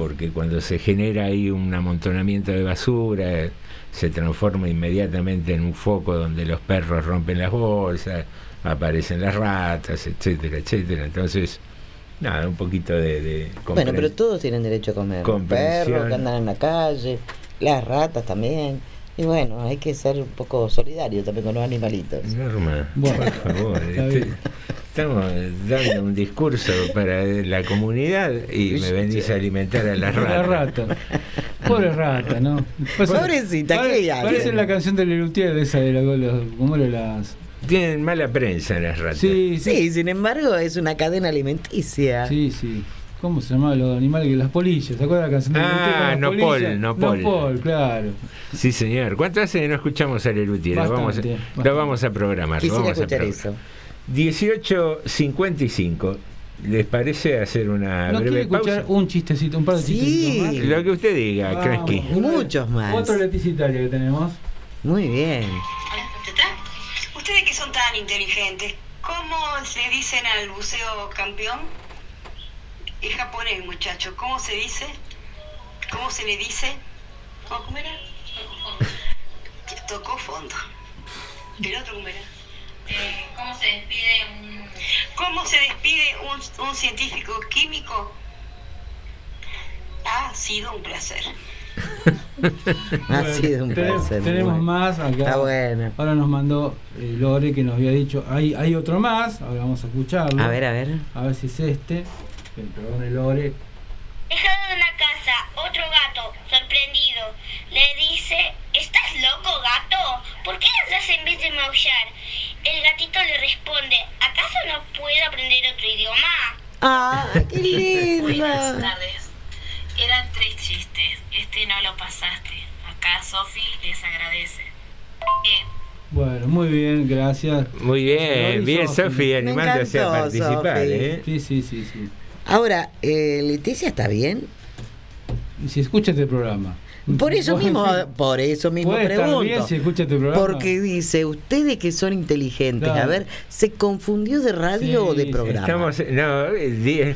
porque cuando se genera ahí un amontonamiento de basura, se transforma inmediatamente en un foco donde los perros rompen las bolsas, aparecen las ratas, etcétera, etcétera. Entonces, nada, un poquito de... de Bueno, pero todos tienen derecho a comer. Los perros que andan en la calle, las ratas también. Y bueno, hay que ser un poco solidario también con los animalitos. Norma, Bueno, por favor, este- estamos dando un discurso para la comunidad y me venís a alimentar a las La ratas. rata. Pobre rata, ¿no? Pues, Pobrecita, ¿qué pare- hace? Parece la canción de Lelutier de esa de la, los, ¿cómo era las? Tienen mala prensa las ratas. Sí, sí, Sí, sin embargo, es una cadena alimenticia. sí, sí. ¿Cómo se llamaban los animales que las polillas? ¿Se acuerdan de la canción de Ah, las Nopol? Nopol. Nopol, claro. Sí, señor. ¿Cuánto hace que no escuchamos a Leruti? Lo vamos a, Bastante, lo vamos a programar. Quisiera vamos a escuchar programar. eso. 18.55. ¿Les parece hacer una ¿No breve escuchar pausa? un chistecito, un par de Sí. chistecitos más? Lo que usted diga, Vamos. Kransky. Muchos más. Otro leticitario que tenemos. Muy bien. ¿Ustedes que son tan tan inteligentes. ¿Cómo se dicen al buceo campeón? Es japonés, muchacho. ¿Cómo se dice? ¿Cómo se le dice? ¿Cómo cómo era? Tocó fondo. ¿El otro cómo era? Eh, ¿Cómo se despide un ¿Cómo se despide un, un científico químico? Ha sido un placer. [LAUGHS] Ha sido un Tenemos- placer. Tenemos más acá. Está bueno. Ahora nos mandó eh, Lore que nos había dicho, hay, hay otro más, ahora vamos a escucharlo. A ver, a ver. A ver si es este. Que Perdone Lore. Dejado en la casa, otro gato, sorprendido, le dice, ¿estás loco, gato? ¿Por qué ladras en vez de maullar? El gatito le responde, ¿acaso no puedo aprender otro idioma? ¡Ah, [LAUGHS] qué Buenas linda! tardes. Eran tres chistes. Este no lo pasaste. Acá Sofi les agradece. Eh, Bueno, muy bien, gracias. Muy bien, bien Sofi. Animándose a participar. ¿eh? Sí, sí, sí, sí. Ahora, eh, Leticia está bien. Si escucha este programa. Por eso mismo, por eso mismo pregunto. bien si escucha este programa. Porque dice, ustedes que son inteligentes, Claro. a ver, ¿se confundió de radio o de programa? Estamos, no,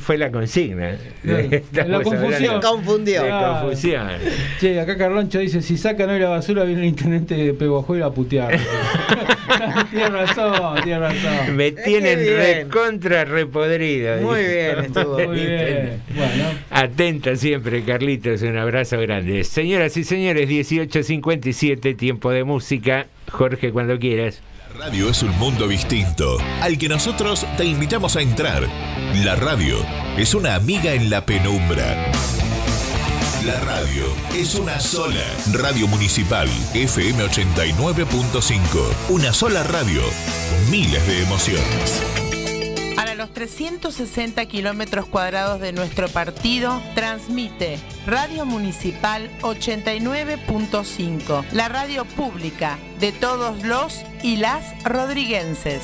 fue la consigna. La [LAUGHS] confusión. Se confundió. De confusión. Che, acá Carloncho dice, si sacan hoy la basura viene el intendente de Peguajuelo a putear. [LAUGHS] [LAUGHS] tiene razón, tiene razón. Me tienen recontra repodrido. Muy dice. bien, estuvo. Muy bien. Bueno, Atenta siempre, Carlitos. Un abrazo grande. Y señores, 18.57, tiempo de música. Jorge, cuando quieras. La radio es un mundo distinto, al que nosotros te invitamos a entrar. La radio es una amiga en la penumbra. La radio es una sola. Radio Municipal, FM 89.5. Una sola radio, miles de emociones. Para los 360 kilómetros cuadrados de nuestro partido, transmite Radio Municipal 89.5, la radio pública de todos los y las rodriguenses.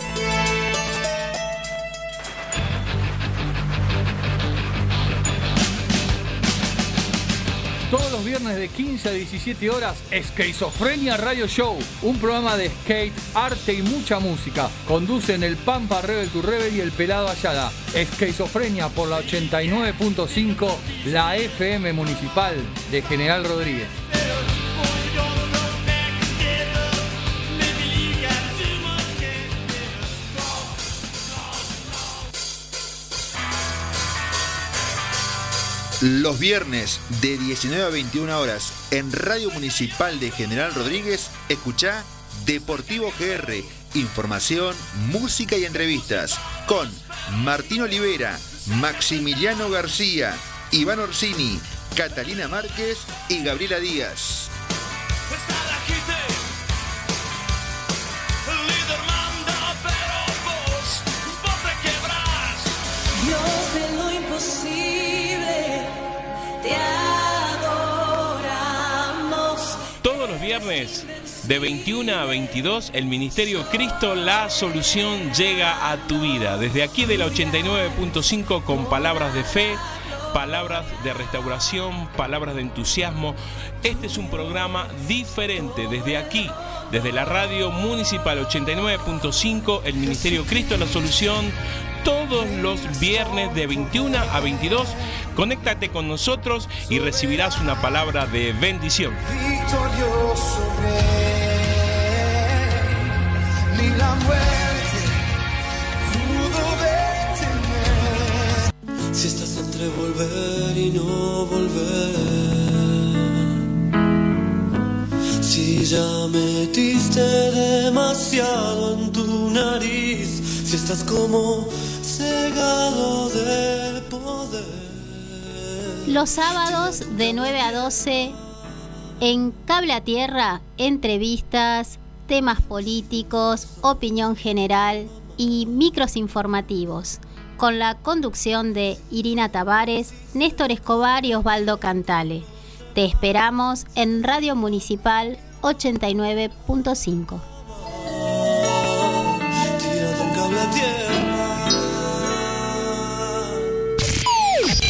Todos los viernes de 15 a 17 horas, Esquizofrenia Radio Show, un programa de skate, arte y mucha música. Conducen el Pampa Rebel to Rebel y el Pelado Ayala. Esquizofrenia por la 89.5, la FM Municipal de General Rodríguez. Los viernes de 19 a 21 horas en Radio Municipal de General Rodríguez, escucha Deportivo GR, información, música y entrevistas con Martín Olivera, Maximiliano García, Iván Orsini, Catalina Márquez y Gabriela Díaz. Todos los viernes de 21 a 22 el Ministerio Cristo La Solución llega a tu vida. Desde aquí de la 89.5 con palabras de fe, palabras de restauración, palabras de entusiasmo. Este es un programa diferente desde aquí, desde la radio municipal 89.5, el Ministerio Cristo La Solución. Todos los viernes de 21 a 22, conéctate con nosotros y recibirás una palabra de bendición. Victorioso Rey, Si estás entre volver y no volver. Si ya metiste demasiado en tu nariz. Si estás como cegado de poder. Los sábados de 9 a 12 en Cable a Tierra, entrevistas, temas políticos, opinión general y micros informativos, con la conducción de Irina Tavares, Néstor Escobar y Osvaldo Cantale. Te esperamos en Radio Municipal 89.5. Tirado un cable a tierra.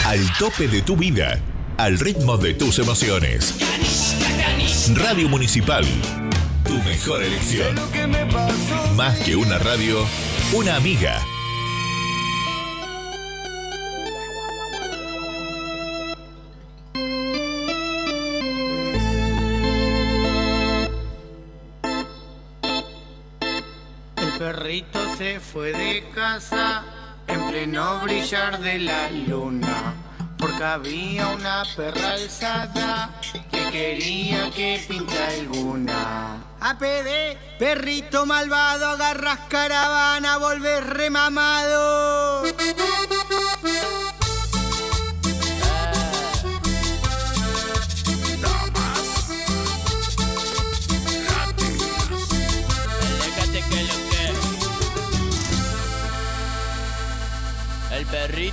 Al tope de tu vida, al ritmo de tus emociones. Radio Municipal, tu mejor elección. Más que una radio, una amiga. Perrito se fue de casa en pleno brillar de la luna. Porque había una perra alzada que quería que pinta alguna. APD, perrito malvado, agarras caravana, volvés remamado.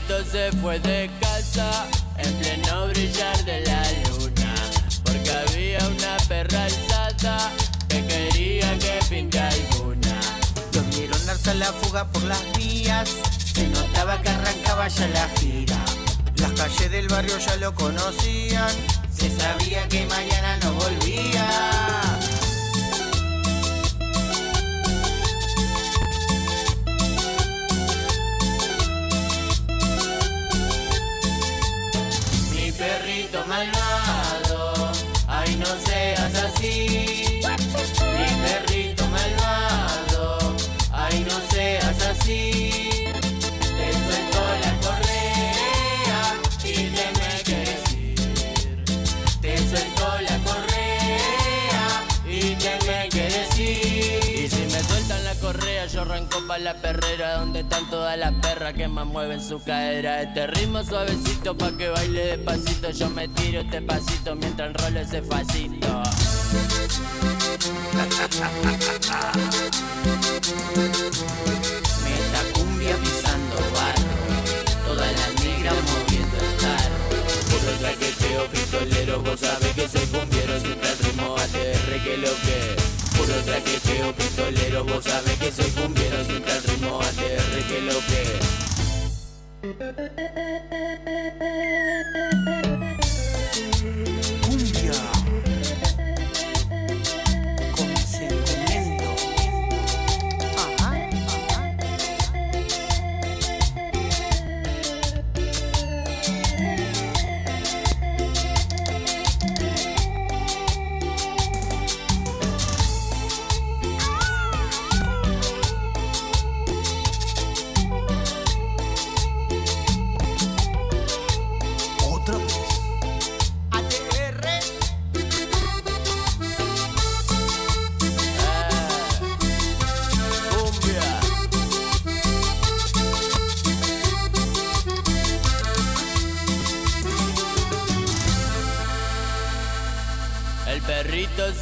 Perrito se fue de casa en pleno brillar de la luna. Porque había una perra alzada que quería que pinte alguna. Lo vieron darse la fuga por las vías, se notaba que arrancaba ya la gira. Las calles del barrio ya lo conocían, se sabía que mañana no volvía. Malvado, ay no seas la perrera donde están todas las perras que más mueven su cadera. Este ritmo suavecito pa' que baile despacito. Yo me tiro este pasito mientras enrolo ese facito. [LAUGHS] Meta cumbia pisando barro, todas las negras moviendo el tarro. Puro traqueteo pistolero, vos sabés que soy cumbiero Siempre el ritmo ATR que lo que Puro traqueteo pistolero, vos sabés que soy cumbiero Siempre el ritmo ATR que lo que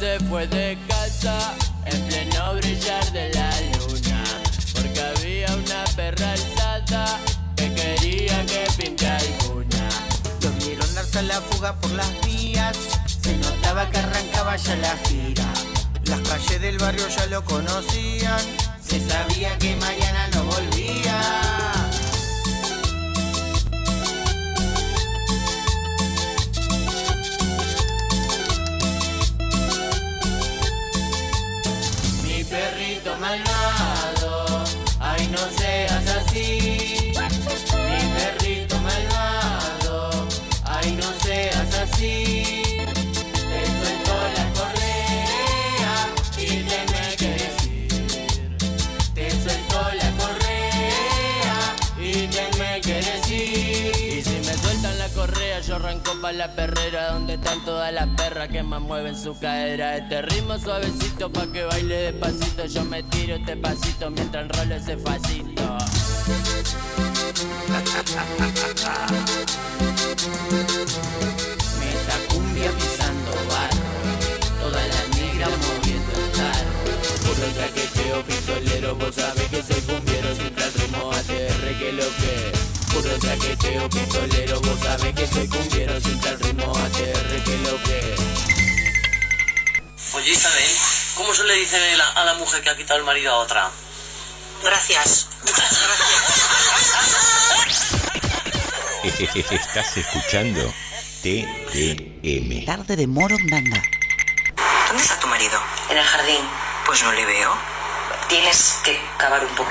se fue de casa en pleno brillar de la luna Porque había una perra alzada que quería que pinte alguna Lo vieron darse la fuga por las vías, se notaba que arrancaba ya la gira. Las calles del barrio ya lo conocían, se sabía que mañana no volvía. Perrito malvado, ay no seas pa' la perrera donde están todas las perras que más mueven su cadera. Este ritmo suavecito pa' que baile despacito. Yo me tiro este pasito mientras enrolo ese facito. [LAUGHS] Meta cumbia pisando barro, todas las negras moviendo el tarro. Puro traqueteo pistolero, vos sabés que soy cumbiero Puro traqueteo pistolero, vos sabés que soy cumbiero Siempre el ritmo ATR que lo que Oye Isabel, ¿cómo se le dice a la, a la mujer que ha quitado el marido a otra? Gracias. [LAUGHS] Estás escuchando TDM. Tarde de Morondanga. ¿Dónde está tu marido? En el jardín. Pues no le veo. Tienes que cavar un poco.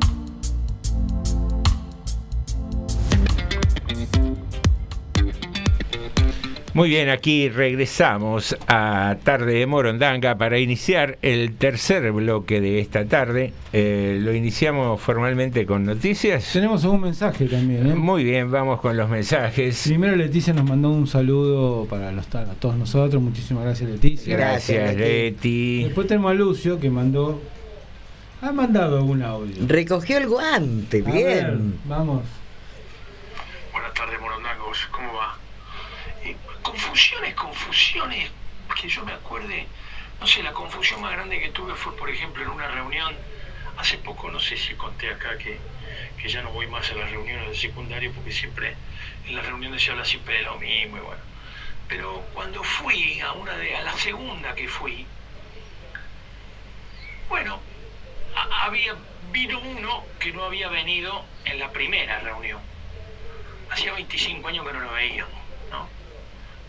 Muy bien, aquí regresamos a Tarde de Morondanga para iniciar el tercer bloque de esta tarde. Eh, lo iniciamos formalmente con noticias. Tenemos un mensaje también. ¿eh? Muy bien, vamos con los mensajes. Primero Leticia nos mandó un saludo para los, a todos nosotros. Muchísimas gracias Leticia. Gracias, Leti. Después tenemos a Lucio que mandó... Ha mandado algún audio. Recogió el guante, A bien. ver, vamos. Buenas tardes, Morondangos. ¿Cómo va? Confusiones, confusiones. Que yo me acuerde, no sé, la confusión más grande que tuve fue, por ejemplo, en una reunión hace poco, no sé si conté acá que, que ya no voy más a las reuniones de secundario porque siempre en las reuniones se habla siempre de lo mismo y bueno. Pero cuando fui a una de, a la segunda que fui, bueno, había vino uno que no había venido en la primera reunión. Hacía 25 años que no lo veíamos.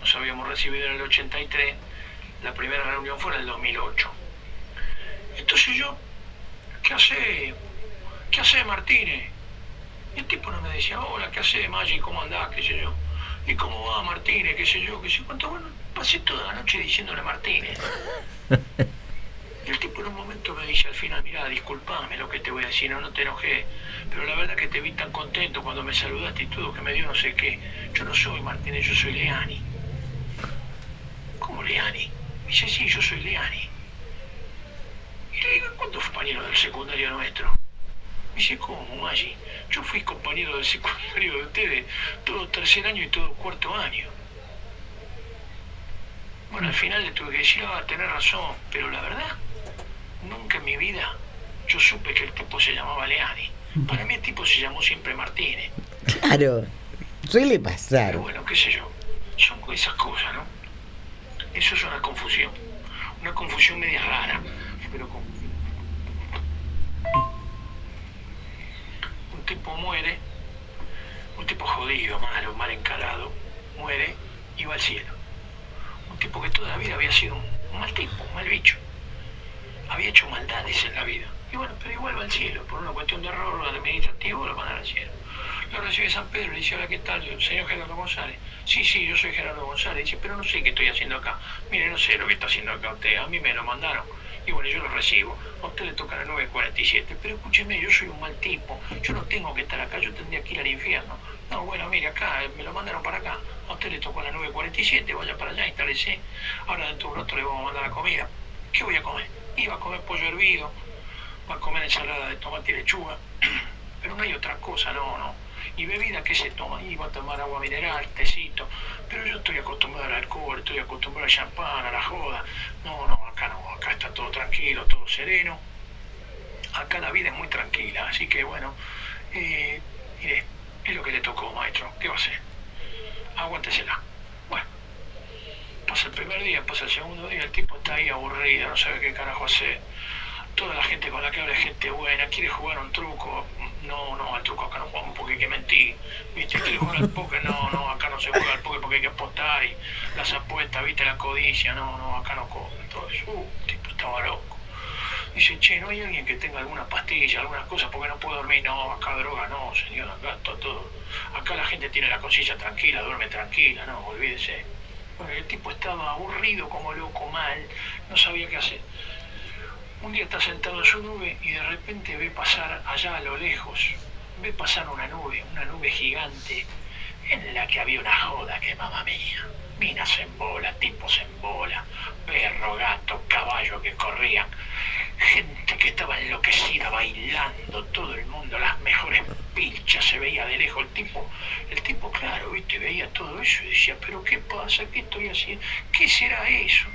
Nos habíamos recibido en el 83, la primera reunión fue en el 2008. Entonces yo, ¿qué hace? ¿Qué hace Martínez? Y el tipo no me decía, hola, ¿qué hace Maggi? ¿Cómo andás? ¿Qué sé yo? ¿Y cómo va Martínez? ¿Qué sé yo? ¿Qué sé yo? cuánto? Bueno, pasé toda la noche diciéndole Martínez. [LAUGHS] Y el tipo en un momento me dice al final, mira, disculpame lo que te voy a decir, no, no te enojé, pero la verdad que te vi tan contento cuando me saludaste y todo, que me dio no sé qué. Yo no soy Martínez, yo soy Leani. ¿Cómo Leani? Me dice, sí, yo soy Leani. Y le digo, ¿cuánto fue compañero del secundario nuestro? Me dice, ¿cómo, Maggi? Yo fui compañero del secundario de ustedes todo tercer año y todo cuarto año. Bueno, al final le tuve que decir, ah, tenés razón, pero la verdad, nunca en mi vida yo supe que el tipo se llamaba Leani. Para mí el tipo se llamó siempre Martínez. Claro, suele pasar. Pero bueno, qué sé yo, son esas cosas, ¿no? Eso es una confusión, una confusión media rara, pero con... Un tipo muere, un tipo jodido, malo, mal encarado, muere y va al cielo. Un tipo que toda la vida había sido un, mal tipo, un mal bicho. Había hecho maldades en la vida. Y bueno, pero igual va al cielo, por una cuestión de error administrativo lo mandan al cielo. Lo recibe San Pedro, le dice, hola, ¿qué tal? Señor Gerardo González. Sí, sí, yo soy Gerardo González. Dice, pero no sé qué estoy haciendo acá. Mire, no sé lo que está haciendo acá usted. A mí me lo mandaron. Y bueno, yo lo recibo. A usted le toca la 947. Pero escúcheme, yo soy un mal tipo. Yo no tengo que estar acá. Yo tendría que ir al infierno. No, bueno, mire, acá, eh, me lo mandaron para acá. A usted le tocó la 947. Vaya para allá, instálese. Ahora dentro de un rato le vamos a mandar la comida. ¿Qué voy a comer? Iba a comer pollo hervido. Va a comer ensalada de tomate y lechuga. [CLEARS THROAT] Pero no hay otra cosa, no, no. Y bebida, ¿qué se toma? Iba a tomar agua mineral, tecito. Pero yo estoy acostumbrado al alcohol, estoy acostumbrado al champán, a la joda. No, no, acá no, acá está todo tranquilo, todo sereno. Acá la vida es muy tranquila, así que bueno, eh, mire, es lo que le tocó, maestro. ¿Qué va a hacer? Aguántesela. Bueno, pasa el primer día, pasa el segundo día, el tipo está ahí aburrido, no sabe qué carajo hacer. Toda la gente con la que habla es gente buena, quiere jugar un truco. No, no, al truco acá no jugamos porque hay que mentir. ¿Viste? Quiere jugar al póker, no, no, acá no se juega al póker porque hay que apostar y las apuestas, ¿viste? La codicia, no, no, acá no comen todo eso. Uh, tipo estaba loco. Dice, che, ¿no hay alguien que tenga alguna pastilla, alguna cosa porque no puedo dormir? No, acá droga, no, señor, acá está todo. Acá la gente tiene la conciencia tranquila, duerme tranquila, no, olvídese. Bueno, el tipo estaba aburrido como loco, mal, no sabía qué hacer. Un día está sentado en su nube y de repente ve pasar allá a lo lejos, ve pasar una nube, una nube gigante, en la que había una joda que mamá mía. Minas en bola, tipos en bola, perro, gato, caballo que corrían, gente que estaba enloquecida bailando, todo el mundo, las mejores pilchas, se veía de lejos el tipo, el tipo claro, viste, veía todo eso y decía, pero ¿qué pasa? ¿Qué estoy haciendo? ¿Qué será eso?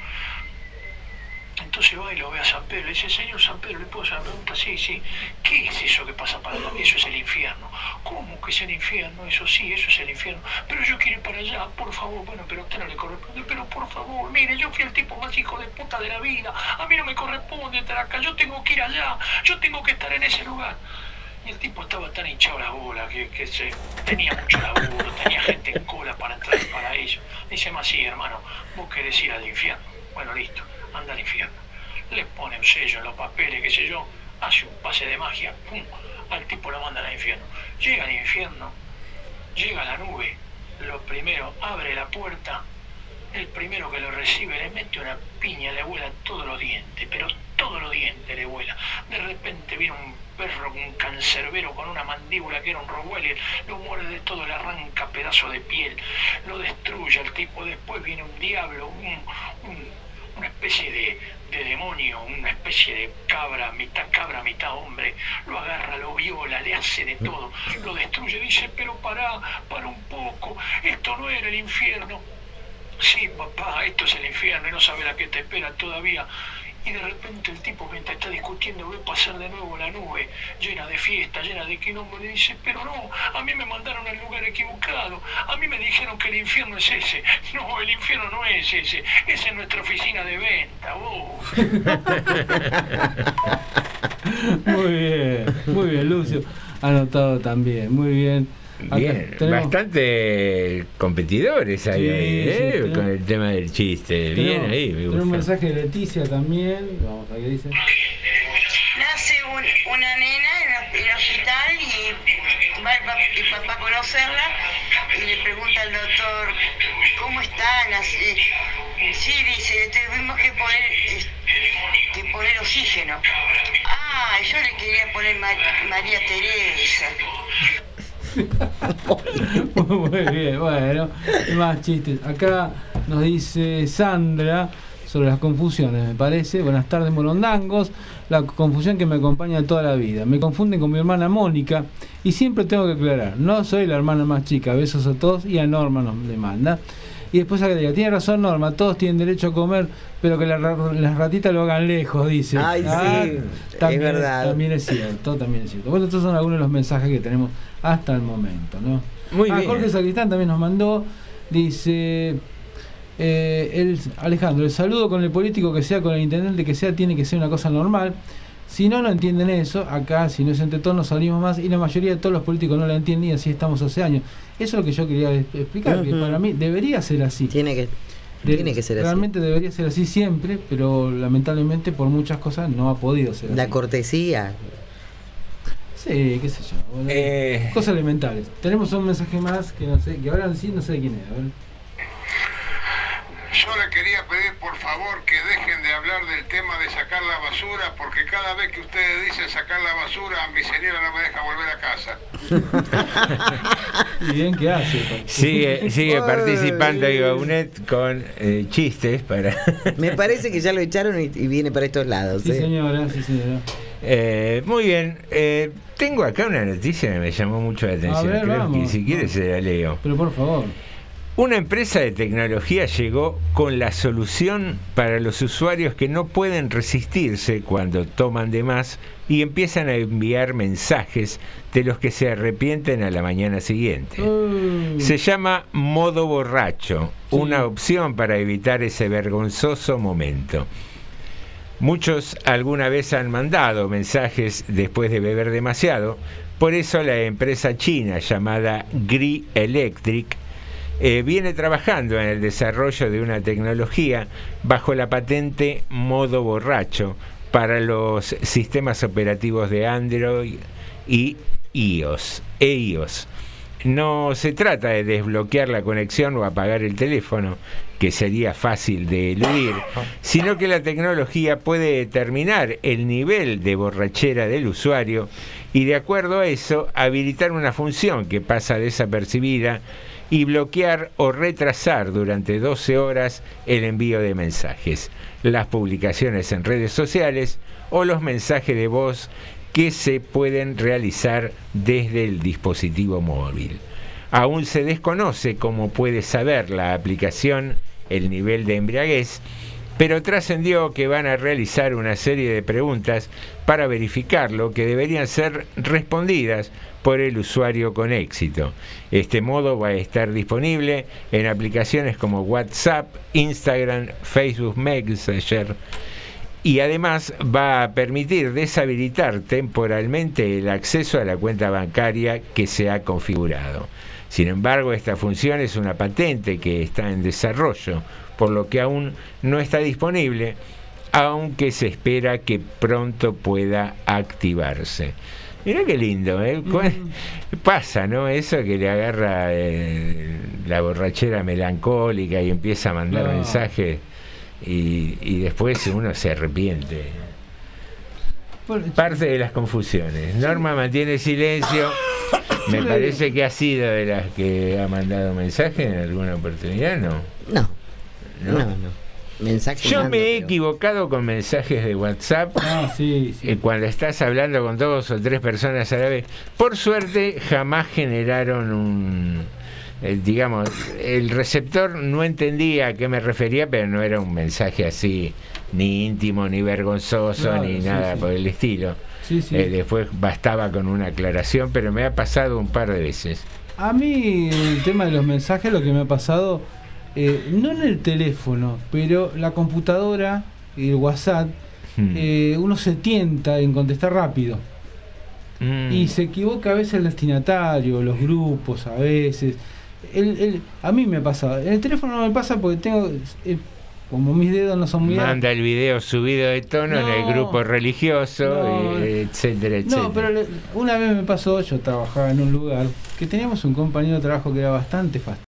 Entonces va y lo ve a San Pedro y dice, señor San Pedro, ¿le puedo hacer una pregunta? Sí, sí. ¿Qué es eso que pasa para allá? Eso es el infierno. ¿Cómo que es el infierno? Eso sí, eso es el infierno. Pero yo quiero ir para allá, por favor. Bueno, pero a usted no le corresponde. Pero por favor, mire, yo fui el tipo más hijo de puta de la vida. A mí no me corresponde estar acá. Yo tengo que ir allá. Yo tengo que estar en ese lugar. Y el tipo estaba tan hinchado la bola que, tenía mucho laburo, tenía gente en cola para entrar para ello. Dice más, sí, hermano, vos querés ir al infierno. Bueno, listo, anda al infierno. Le pone un sello en los papeles, qué sé yo, hace un pase de magia, pum, al tipo lo manda al infierno. Llega al infierno, llega a la nube, lo primero, abre la puerta, el primero que lo recibe le mete una piña, le vuela todos los dientes, pero todos los dientes le vuela. De repente viene un perro, un cancerbero con una mandíbula que era un robuelo, lo muerde de todo, le arranca pedazo de piel, lo destruye al tipo, después viene un diablo, un, un, una especie de, de demonio, una especie de cabra, mitad cabra, mitad hombre, lo agarra, lo viola, le hace de todo, lo destruye, dice, pero pará, para un poco, esto no era el infierno. Sí, papá, esto es el infierno y no sabe la que te espera todavía. Y de repente el tipo mientras está discutiendo ve pasar de nuevo la nube, llena de fiesta, llena de quilombo, le dice, pero no, a mí me mandaron al lugar equivocado, a mí me dijeron que el infierno es ese. [LAUGHS] No, el infierno no es ese, esa es nuestra oficina de venta, vos. [LAUGHS] Muy Muy bien, Lucio. Anotado también. Muy bien. Acá Bien, tenemos- bastante competidores ahí, Sí, ahí, sí, ¿eh? tenemos- con el tema del chiste. Bien ahí, me tenemos un gusta. mensaje de Leticia también. Vamos a ver qué dice. Nace un- una nena en el, hospital y va el, pap- el papá a conocerla y le pregunta al doctor, ¿cómo está? Nace- Sí, dice, le tuvimos que poner, que poner oxígeno. Ah, yo le quería poner Ma- María Teresa. Muy bien, bueno, más chistes. Acá nos dice Sandra sobre las confusiones, me parece. Buenas tardes, morondangos. La confusión que me acompaña toda la vida. Me confunden con mi hermana Mónica y siempre tengo que aclarar, no soy la hermana más chica. Besos a todos y a Norma nos le manda. Y después agrega, tiene razón Norma, todos tienen derecho a comer, pero que la las ratitas lo hagan lejos, dice. Ay, sí, es verdad. También es cierto, también es cierto. Bueno, estos son algunos de los mensajes que tenemos hasta el momento, ¿no? Muy Ah, bien. Jorge Sacristán también nos mandó, dice, eh, el, Alejandro, el saludo con el político que sea, con el intendente que sea, tiene que ser una cosa normal. Si no, no entienden eso. Acá, si no es entre todos, nos salimos más. Y la mayoría de todos los políticos no la entienden y así estamos hace años. Eso es lo que yo quería explicar. que para mí debería ser así. Tiene que, tiene que ser así. Realmente debería ser así siempre, pero lamentablemente por muchas cosas no ha podido ser La así. cortesía. Sí, qué sé yo. bueno, Eh. Cosas elementales. Tenemos un mensaje más que no sé, que ahora sí no sé de quién es. A ver. Yo le quería pedir por favor que dejen de hablar del tema de sacar la basura, porque cada vez que ustedes dicen sacar la basura, mi señora no me deja volver a casa. [LAUGHS] Y bien que hace. Sigue, [LAUGHS] sigue participando Ivaunet con eh, chistes para. [LAUGHS] Me parece que ya lo echaron y, y viene para estos lados. Sí, ¿eh? señora, sí, señora. Eh, muy bien, eh, tengo acá una noticia que me llamó mucho la atención. ver, Creo vamos. que si quieres se la leo. Pero por favor. Una empresa de tecnología llegó con la solución para los usuarios que no pueden resistirse cuando toman de más y empiezan a enviar mensajes de los que se arrepienten a la mañana siguiente. Uh, Se llama modo borracho, una opción para evitar ese vergonzoso momento. Muchos alguna vez han mandado mensajes después de beber demasiado, por eso la empresa china llamada Gri Electric eh, viene trabajando en el desarrollo de una tecnología bajo la patente modo borracho para los sistemas operativos de Android y iOS. e iOS. No se trata de desbloquear la conexión o apagar el teléfono, que sería fácil de eludir, sino que la tecnología puede determinar el nivel de borrachera del usuario y de acuerdo a eso habilitar una función que pasa desapercibida y bloquear o retrasar durante 12 horas el envío de mensajes, las publicaciones en redes sociales o los mensajes de voz que se pueden realizar desde el dispositivo móvil. Aún se desconoce cómo puede saber la aplicación el nivel de embriaguez, pero trascendió que van a realizar una serie de preguntas para verificarlo que deberían ser respondidas por el usuario con éxito. Este modo va a estar disponible en aplicaciones como WhatsApp, Instagram, Facebook Messenger y además va a permitir deshabilitar temporalmente el acceso a la cuenta bancaria que se ha configurado. Sin embargo, esta función es una patente que está en desarrollo, por lo que aún no está disponible, aunque se espera que pronto pueda activarse. Mira qué lindo, ¿eh? Pasa, ¿no? Eso que le agarra eh, la borrachera melancólica y empieza a mandar No. mensajes y, y después uno se arrepiente. Parte de las confusiones. Norma mantiene silencio. [COUGHS] Me parece que ha sido de las que ha mandado mensaje en alguna oportunidad, ¿no? No. No. No, no. Mensaje Yo mando, me he pero- equivocado con mensajes de WhatsApp Ah, sí, sí. eh, cuando estás hablando con dos o tres personas a la vez. Por suerte jamás generaron un... eh, digamos, el receptor no entendía a qué me refería, pero no era un mensaje así, ni íntimo, ni vergonzoso, Claro, ni sí, nada sí. por el estilo. Sí, sí. Eh, después bastaba con una aclaración, pero me ha pasado un par de veces. A mí el tema de los mensajes lo que me ha pasado, eh, no en el teléfono, pero la computadora y el WhatsApp, Hmm. eh, uno se tienta en contestar rápido. Mm. y se equivoca a veces el destinatario, los grupos a veces. El- el- a mí me pasa, en el teléfono no me pasa porque tengo, eh, como mis dedos no son muy Manda el video subido de tono en el grupo religioso, No. etcétera, etcétera. No, pero una vez me pasó, yo trabajaba en un lugar que teníamos un compañero de trabajo que era bastante fácil.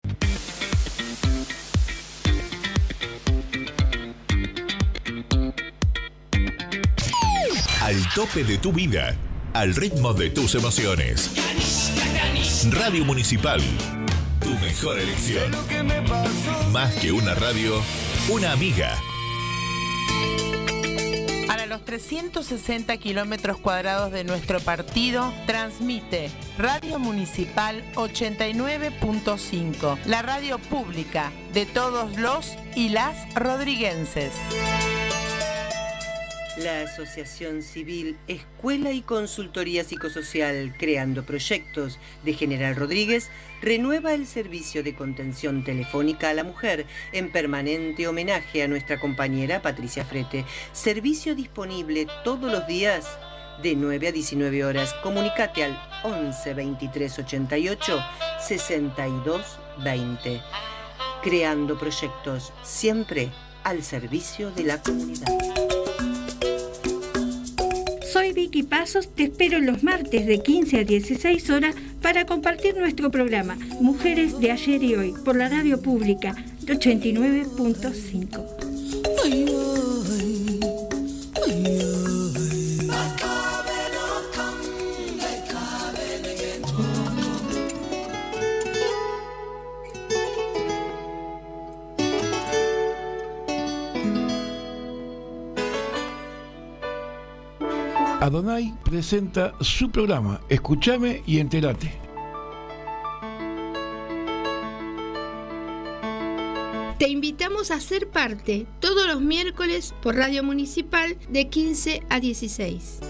Tope de tu vida, al ritmo de tus emociones. Radio Municipal, tu mejor elección. Más que una radio, una amiga. Para los 360 kilómetros cuadrados de nuestro partido, transmite Radio Municipal 89.5, la radio pública de todos los y las rodriguenses. La Asociación Civil Escuela y Consultoría Psicosocial Creando Proyectos de General Rodríguez renueva el servicio de contención telefónica a la mujer en permanente homenaje a nuestra compañera Patricia Frete. Servicio disponible todos los días de 9 a 19 horas. Comunicate al 11 23 88 62 20. Creando proyectos siempre al servicio de la comunidad. Soy Vicky Pasos, te espero los martes de 15 a 16 horas para compartir nuestro programa Mujeres de ayer y hoy por la radio pública de 89.5. Adonai presenta su programa Escúchame y entérate. Te invitamos a ser parte todos los miércoles por Radio Municipal de 15 a 16.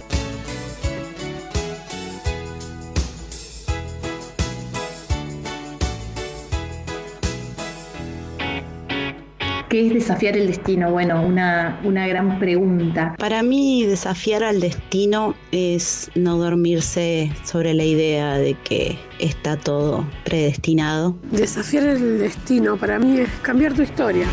¿Qué es desafiar el destino? Bueno, una, una gran pregunta. Para mí desafiar al destino es no dormirse sobre la idea de que está todo predestinado. Desafiar el destino para mí es cambiar tu historia.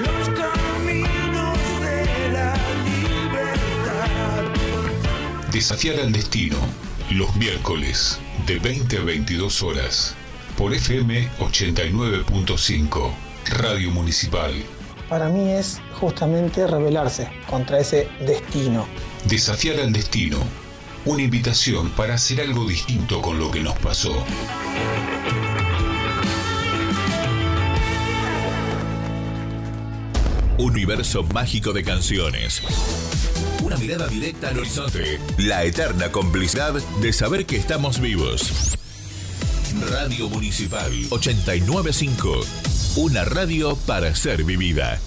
Los caminos de la libertad. Desafiar al destino, los miércoles de 20 a 22 horas, por FM 89.5, Radio Municipal. Para mí es justamente rebelarse contra ese destino. Desafiar al destino, una invitación para hacer algo distinto con lo que nos pasó. Universo mágico de canciones. Una mirada directa al horizonte. La eterna complicidad de saber que estamos vivos. Radio Municipal 895. Una radio para ser vivida.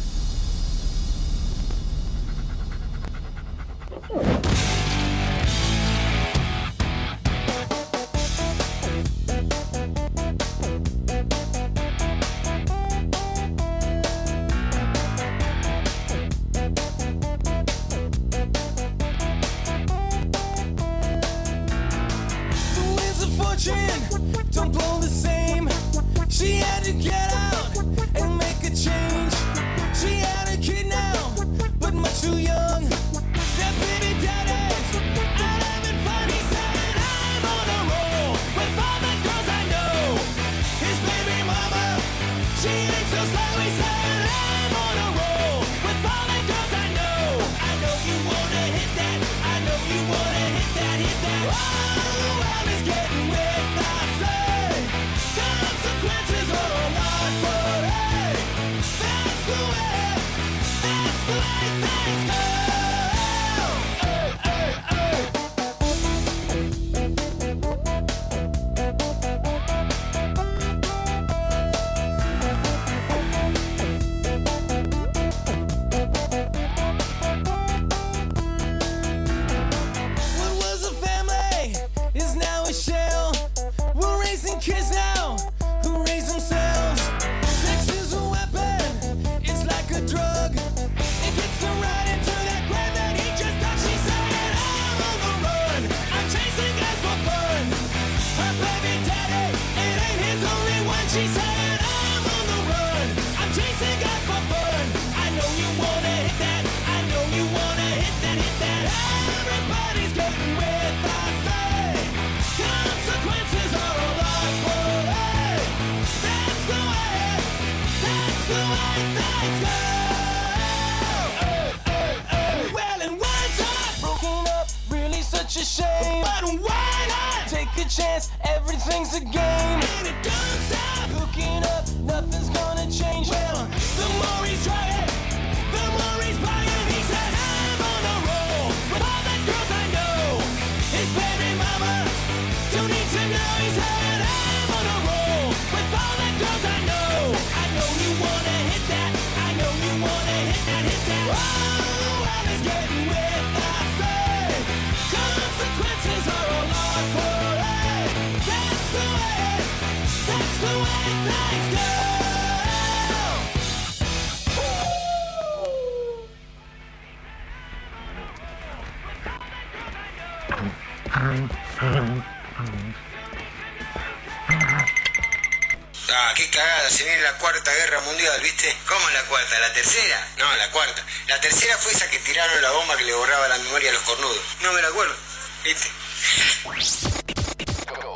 cagada, se viene la cuarta guerra mundial, ¿viste? ¿Cómo la cuarta? ¿La tercera? No, la cuarta. La tercera fue esa que tiraron la bomba que le borraba la memoria a los cornudos. No me la acuerdo.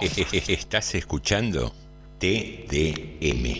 [LAUGHS] Estás escuchando TDM.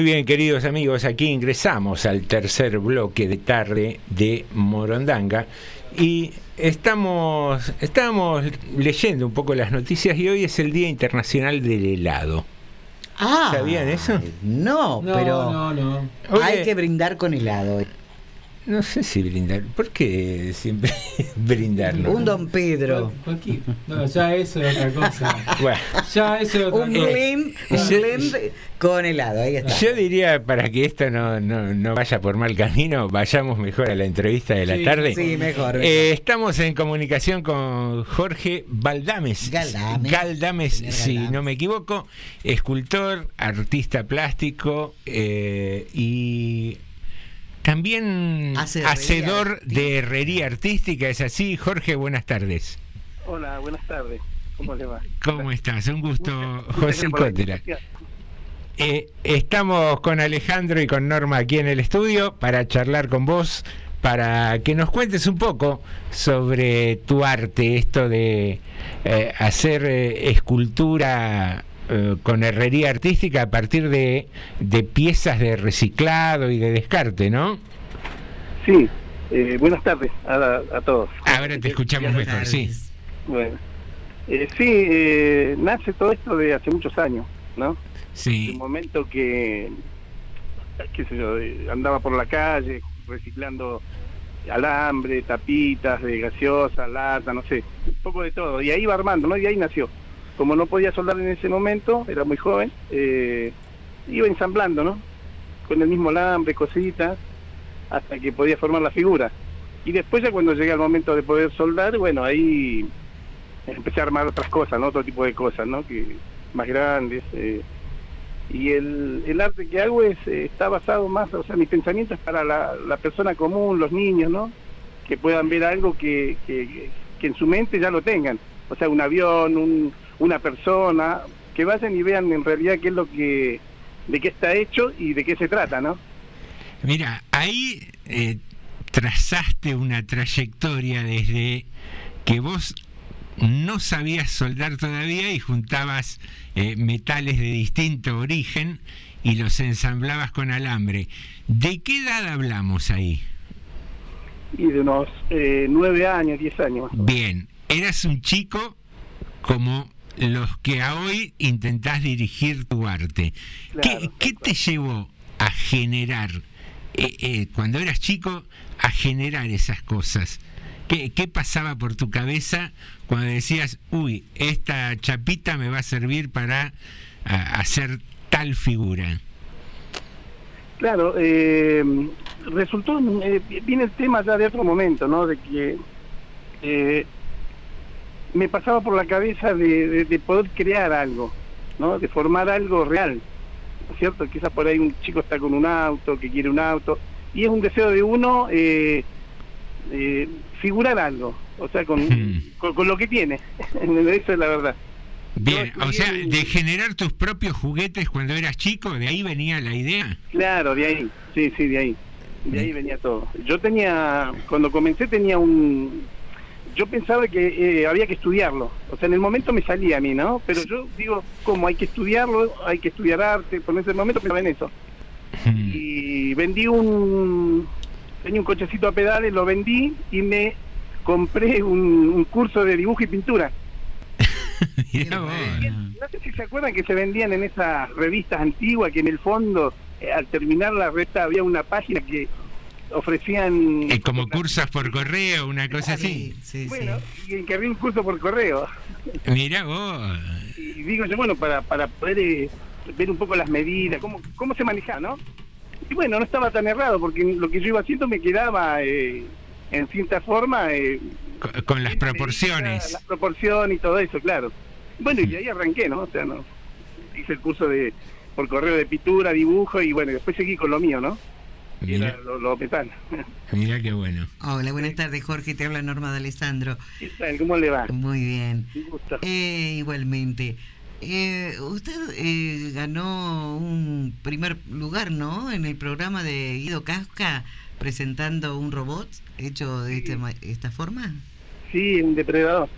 Muy bien, queridos amigos, aquí ingresamos al tercer bloque de tarde de Morondanga y estamos, estamos leyendo un poco las noticias y hoy es el Día Internacional del Helado. Ah, ¿Sabían eso? No, No, pero no, no. hay Oye. que brindar con helado. No sé si brindar. ¿Por qué siempre [LAUGHS] brindarlo? Un Don Pedro. Cualquier- No, ya eso es otra cosa. [LAUGHS] Bueno, Ya eso es otra Un cosa. blend, un blend con helado. Ahí está. yo diría para que esto no, no, no vaya por mal camino, vayamos mejor a la entrevista de la Sí, tarde. Sí, mejor. Eh, estamos en comunicación con Jorge Baldames. Galdames. Galdames, si Galdames. no me equivoco, escultor, artista plástico eh, y también Hace herrería hacedor de herrería artística. ¿Es así? Jorge, buenas tardes. Hola, buenas tardes. ¿Cómo le va? ¿Cómo estás? Un gusto, Muchas José invitación. Eh, estamos con Alejandro y con Norma aquí en el estudio para charlar con vos, para que nos cuentes un poco sobre tu arte, esto de eh, hacer eh, escultura eh, con herrería artística a partir de, de piezas de reciclado y de descarte, ¿no? Sí, eh, buenas tardes a, a todos. Ahora te escuchamos mejor, sí. Bueno, eh, sí, eh, nace todo esto de hace muchos años, ¿no? Sí. Un momento que, qué sé yo, eh, andaba por la calle reciclando alambre, tapitas de gaseosa, lata, no sé, un poco de todo. Y ahí iba armando, ¿no? Y ahí nació. Como no podía soldar en ese momento, era muy joven, eh, iba ensamblando, ¿no? Con el mismo alambre, cositas, hasta que podía formar la figura. Y después ya cuando llegué al momento de poder soldar, bueno, ahí empecé a armar otras cosas, ¿no? Otro tipo de cosas, ¿no? Que más grandes. eh. Y el, el arte que hago es eh, está basado más, o sea, mi pensamiento es para la, la persona común, los niños, ¿no? Que puedan ver algo que, que, que en su mente ya lo tengan. O sea, un avión, un, una persona, que vayan y vean en realidad qué es lo que, de qué está hecho y de qué se trata, ¿no? Mira, ahí eh, trazaste una trayectoria desde que vos no sabías soldar todavía y juntabas eh, metales de distinto origen y los ensamblabas con alambre. ¿De qué edad hablamos ahí? Y de unos eh, nueve años, diez años. Bien, eras un chico como los que a hoy intentás dirigir tu arte. ¿Qué, Claro, qué te llevó a generar, eh, eh, cuando eras chico, a generar esas cosas? ¿Qué, qué pasaba por tu cabeza cuando decías, uy, esta chapita me va a servir para a- hacer tal figura? Claro, eh, resultó, eh, viene el tema ya de otro momento, ¿no? De que me pasaba por la cabeza de, de- de poder crear algo, ¿no? De formar algo real, ¿no es cierto? Quizás por ahí un chico está con un auto, que quiere un auto, y es un deseo de uno eh, eh, figurar algo, o sea, con, con, con lo que tiene, [LAUGHS] eso es la verdad. Bien, o sea, de generar tus propios juguetes cuando eras chico, de ahí venía la idea. Claro, de ahí, sí, sí, de ahí. De ahí venía todo. Yo tenía, cuando comencé tenía un... Yo pensaba que eh, había que estudiarlo. O sea, en el momento me salía a mí, ¿no? Pero yo digo, ¿cómo? Hay que estudiarlo, hay que estudiar arte. Por ese momento pensaba en eso. Y vendí un... Tenía un cochecito a pedales, lo vendí y me compré un, un curso de dibujo y pintura. [LAUGHS] No sé si se acuerdan que se vendían en esas revistas antiguas que en el fondo, eh, al terminar la revista, había una página que ofrecían... Eh, como cursos por correo, una cosa así. bueno, y que había un curso por correo. [LAUGHS] Mirá vos. Y digo yo, bueno, para, para poder eh, ver un poco las medidas, cómo, cómo se maneja, ¿no? Y bueno, no estaba tan errado, porque lo que yo iba haciendo me quedaba eh, en cierta forma... eh, Con, con las proporciones. la proporción y todo eso, claro. Bueno, y de ahí arranqué, ¿no? O sea, no hice el curso de por correo de pintura, dibujo y bueno, y después seguí con lo mío, ¿no? Y era lo, lo. [LAUGHS] Mirá qué bueno. Hola, buenas tardes, Jorge. Te habla Norma de Alessandro. ¿Qué tal? ¿Cómo le va? Muy bien. Un gusto. Eh, igualmente. Eh, usted eh, ganó un primer lugar, ¿no? En el programa de Guido Casca presentando un robot hecho de esta, ma- esta forma. Sí, un depredador.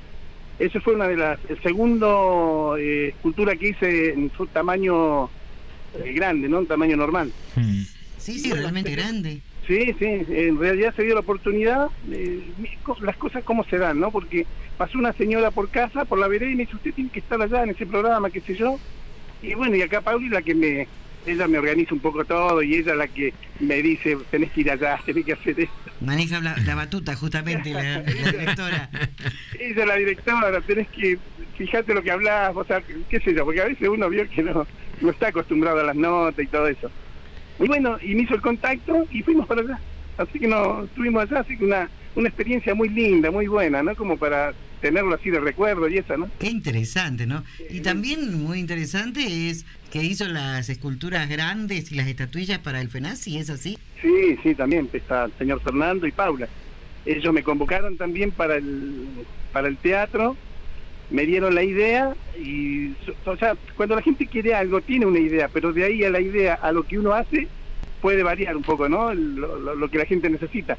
Ese fue una de las, el segundo eh, escultura que hice en su tamaño eh, grande, ¿no? Un tamaño normal. Sí, sí, realmente grande. Sí, sí, en realidad se dio la oportunidad, eh, las cosas cómo se dan, ¿no? Porque pasó una señora por casa, por la vereda, y me dice, usted tiene que estar allá en ese programa, qué sé yo. Y bueno, y acá Pauli la que me, ella me organiza un poco todo, y ella la que me dice, tenés que ir allá, [LAUGHS] tenés que hacer esto. Maneja la, la batuta, justamente, la, la [LAUGHS] directora. Ella la directora, tenés que fijarte lo que hablas, o sea, qué sé yo, porque a veces uno vio que no, no está acostumbrado a las notas y todo eso. Y bueno, y me hizo el contacto y fuimos para allá. Así que no, estuvimos allá, así que una, una experiencia muy linda, muy buena, ¿no? Como para tenerlo así de recuerdo y eso, ¿no? Qué interesante, ¿no? Y también muy interesante es que hizo las esculturas grandes y las estatuillas para el FENASI, ¿es así? Sí, sí, también está el señor Fernando y Paula. Ellos me convocaron también para el, para el teatro, me dieron la idea y, o sea, cuando la gente quiere algo, tiene una idea, pero de ahí a la idea, a lo que uno hace, puede variar un poco, ¿no? Lo, lo- lo que la gente necesita.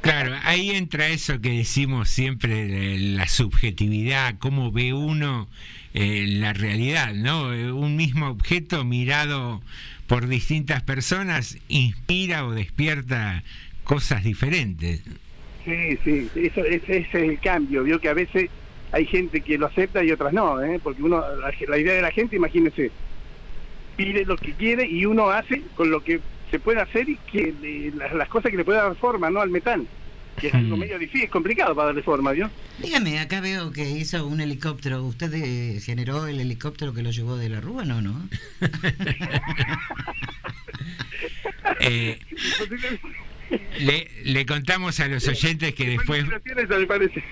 Claro, ahí entra eso que decimos siempre, de la subjetividad, cómo ve uno eh, la realidad, ¿no? Eh, Un mismo objeto mirado por distintas personas inspira o despierta cosas diferentes. Sí, sí, eso, ese, ese es el cambio, vio que a veces hay gente que lo acepta y otras no, ¿eh? porque uno, la, la idea de la gente, imagínense, pide lo que quiere y uno hace con lo que se puede hacer y que le- las, las cosas que le puede dar forma, ¿no? Al metal, que es algo medio difícil, complicado para darle forma, ¿vio? Dígame, acá veo que hizo un helicóptero. ¿Usted eh, generó el helicóptero que lo llevó de la Rúa, no, no? [LAUGHS] Eh, [LAUGHS] le, le contamos a los oyentes que después... Eso me parece.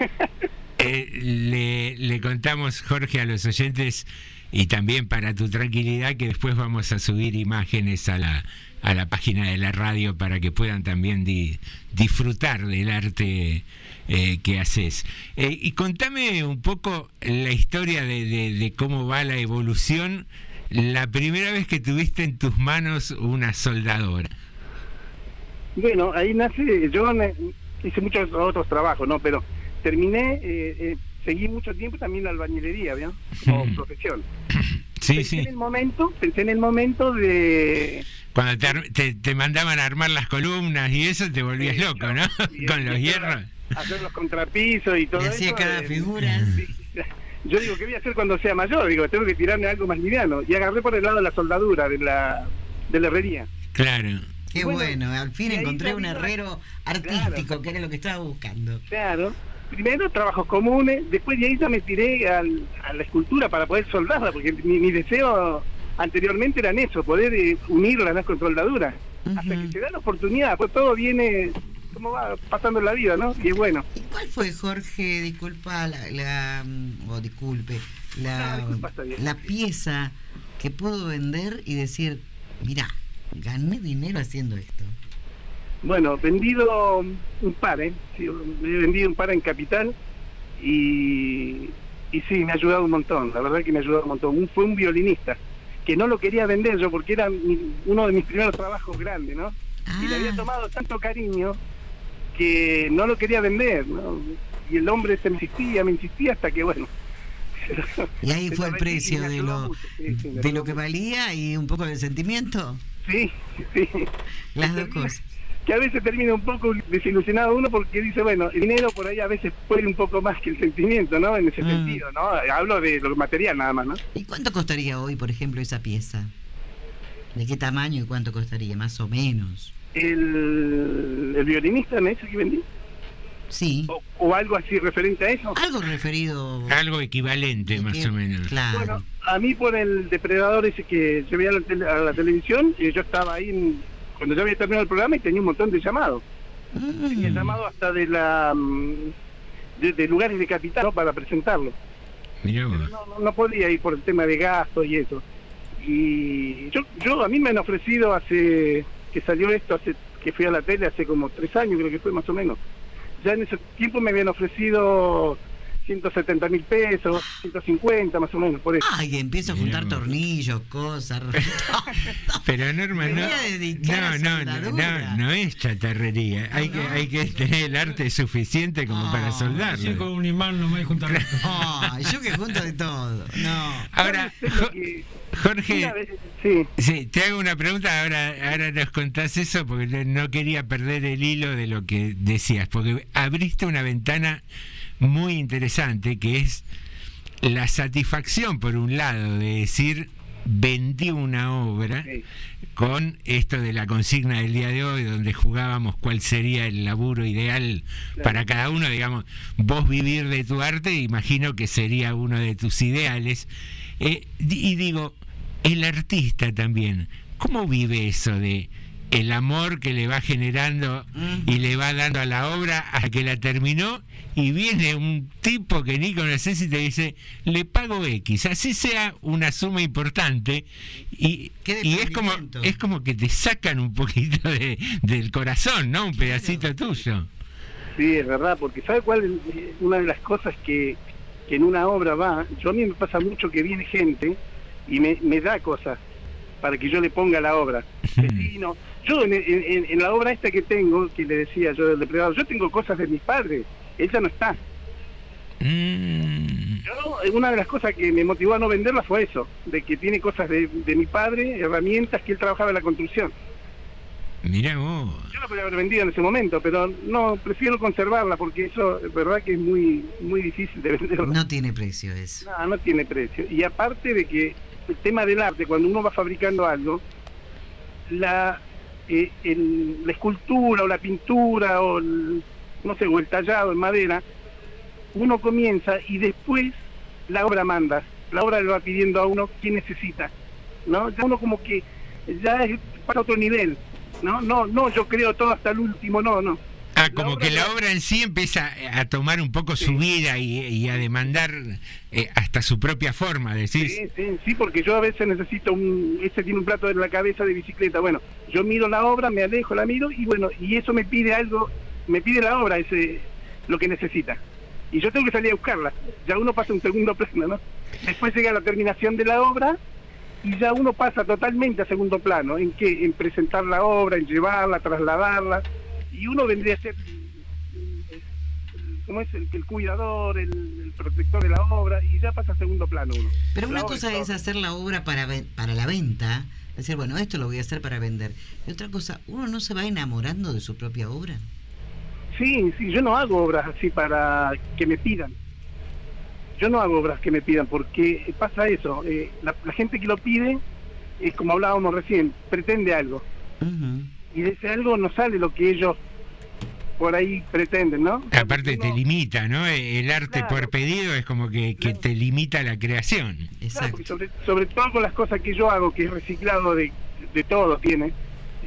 Eh, le, le contamos, Jorge, a los oyentes y también para tu tranquilidad que después vamos a subir imágenes a la, a la página de la radio para que puedan también di- disfrutar del arte eh, que haces. Eh, y contame un poco la historia de, de- de cómo va la evolución la primera vez que tuviste en tus manos una soldadora. Bueno, ahí nace, yo hice muchos otros trabajos, ¿no? Pero terminé, eh, eh, seguí mucho tiempo también la albañilería, ¿vio? Como profesión. [CLEARS THROAT] Sí, pensé sí. en el momento, pensé en el momento de... Cuando te, ar- te- te mandaban a armar las columnas y eso te volvías loco, ¿no? [LAUGHS] Con los hierros. hacer los contrapisos y todo eso. hacía cada eh, figura. [LAUGHS] sí. Yo digo, ¿qué voy a hacer cuando sea mayor? Digo, tengo que tirarme algo más liviano. Y agarré por el lado de la soldadura, de la, de la herrería. Claro. Qué Bueno, bueno, al fin y encontré un herrero artístico, que era lo que estaba buscando. Claro. Primero trabajos comunes, después de ahí ya me tiré al- a la escultura para poder soldarla, porque mi, mi deseo anteriormente era en eso, poder eh, unirla ¿no? con soldadura. Hasta que se da la oportunidad, pues todo viene como va pasando en la vida, ¿no? Y es bueno. ¿Cuál fue, Jorge, disculpa, la, la, mm, disculpe, la, No, disculpa, la pieza que puedo vender y decir, mira, gané dinero haciendo esto? Bueno, vendido un par, ¿eh? Sí, he vendido un par en Capital y, y sí, me ha ayudado un montón, la verdad que me ha ayudado un montón. Un- fue un violinista que no lo quería vender yo porque era mi- uno de mis primeros trabajos grandes, ¿no? Y le había tomado tanto cariño que no lo quería vender, ¿no? Y el hombre se me insistía, me insistía hasta que, bueno. [LAUGHS] Y ahí fue el precio de lo, de lo que valía y un poco del sentimiento. Sí, [LAUGHS] sí. Las dos cosas. Que a veces termina un poco desilusionado uno porque dice, bueno, el dinero por ahí a veces puede un poco más que el sentimiento, ¿no? En ese Mm. sentido, ¿no? Hablo de lo material nada más, ¿no? ¿Y cuánto costaría hoy, por ejemplo, esa pieza? ¿De qué tamaño y cuánto costaría, más o menos? El, el violinista, ¿me dice que vendí? Sí. O, o algo así referente a eso. Algo referido. Algo equivalente, más o menos. Bueno, a mí por el depredador ese que se veía a la, tele- a la televisión, eh, yo estaba ahí en- cuando ya había terminado el programa y tenía un montón de llamados. Tenía llamados hasta de la mm, de, de lugares de capital ¿no? para presentarlo. No, no, no podía ir por el tema de gastos y eso. Y yo, yo a mí me han ofrecido hace que salió esto, hace que fui a la tele hace como tres años, creo que fue más o menos. Ya en ese tiempo me habían ofrecido 170 mil pesos, 150 más o menos, por eso. Ay, empiezo a juntar tornillos, cosas. [LAUGHS] Pero Norma, no, no, no, no, no, no es chatarrería. Hay que, hay que tener el arte suficiente como para soldarlo. con un imán no me voy a juntar. Yo que junto de todo. No. Ahora, Jo- Jorge, vez- sí. sí, te hago una pregunta, ahora, ahora nos contás eso porque no quería perder el hilo de lo que decías, porque abriste una ventana muy interesante que es la satisfacción, por un lado, de decir vendí una obra con esto de la consigna del día de hoy, donde jugábamos cuál sería el laburo ideal para cada uno, digamos, vos vivir de tu arte, imagino que sería uno de tus ideales. Eh, y digo, el artista también, ¿cómo vive eso de el amor que le va generando y le va dando a la obra a que la terminó y viene un tipo que ni conoces y te dice, le pago X, así sea una suma importante y, y es como es como que te sacan un poquito de- del corazón, ¿no? Un pedacito tuyo. Sí, es verdad, porque ¿sabe cuál es una de las cosas que, que en una obra va? Yo a mí me pasa mucho que viene gente y me, me da cosas para que yo le ponga la obra. [LAUGHS] Vecino, yo en, en- en la obra esta que tengo, que le decía yo del depredador, yo tengo cosas de mis padres, ella no está. Yo, eh, una de las cosas que me motivó a no venderla fue eso, de que tiene cosas de, de mi padre, herramientas que él trabajaba en la construcción. Mira vos. Yo la podría haber vendido en ese momento, pero no, prefiero conservarla porque eso es verdad que es muy muy difícil de venderla. No tiene precio eso. No, no tiene precio. Y aparte de que el tema del arte, cuando uno va fabricando algo, la, eh, el- la escultura o la pintura o el, no sé, o el tallado en madera, uno comienza y después la obra manda. La obra le va pidiendo a uno qué necesita. ¿no? Ya uno como que ya es para otro nivel. No, no, no, yo creo todo hasta el último, no, no. Ah, como que la obra en sí empieza a tomar un poco su vida y, y a demandar eh, hasta su propia forma, decís. Sí, sí, sí, porque yo a veces necesito un, ese tiene un plato en la cabeza de bicicleta. Bueno, yo miro la obra, me alejo, la miro y bueno, y eso me pide algo, me pide la obra ese lo que necesita. Y yo tengo que salir a buscarla. Ya uno pasa un segundo plano, ¿no? Después llega la terminación de la obra y ya uno pasa totalmente a segundo plano. ¿En qué? En presentar la obra, en llevarla, trasladarla. Y uno vendría a ser, ¿cómo es? El, el cuidador, el, el protector de la obra y ya pasa a segundo plano uno. Pero una cosa todo. es hacer la obra para, para la venta, decir, bueno, esto lo voy a hacer para vender. Y otra cosa, uno no se va enamorando de su propia obra. Sí, sí, yo no hago obras así para que me pidan. Yo no hago obras que me pidan porque pasa eso. eh, la, la gente que lo pide, es como hablábamos recién, pretende algo. Y de ese algo no sale lo que ellos por ahí pretenden, ¿no? Aparte te limita, ¿no? El arte por pedido es como que, que te limita la creación. Claro, porque sobre, sobre todo con las cosas que yo hago, que es reciclado de, de todo, tiene.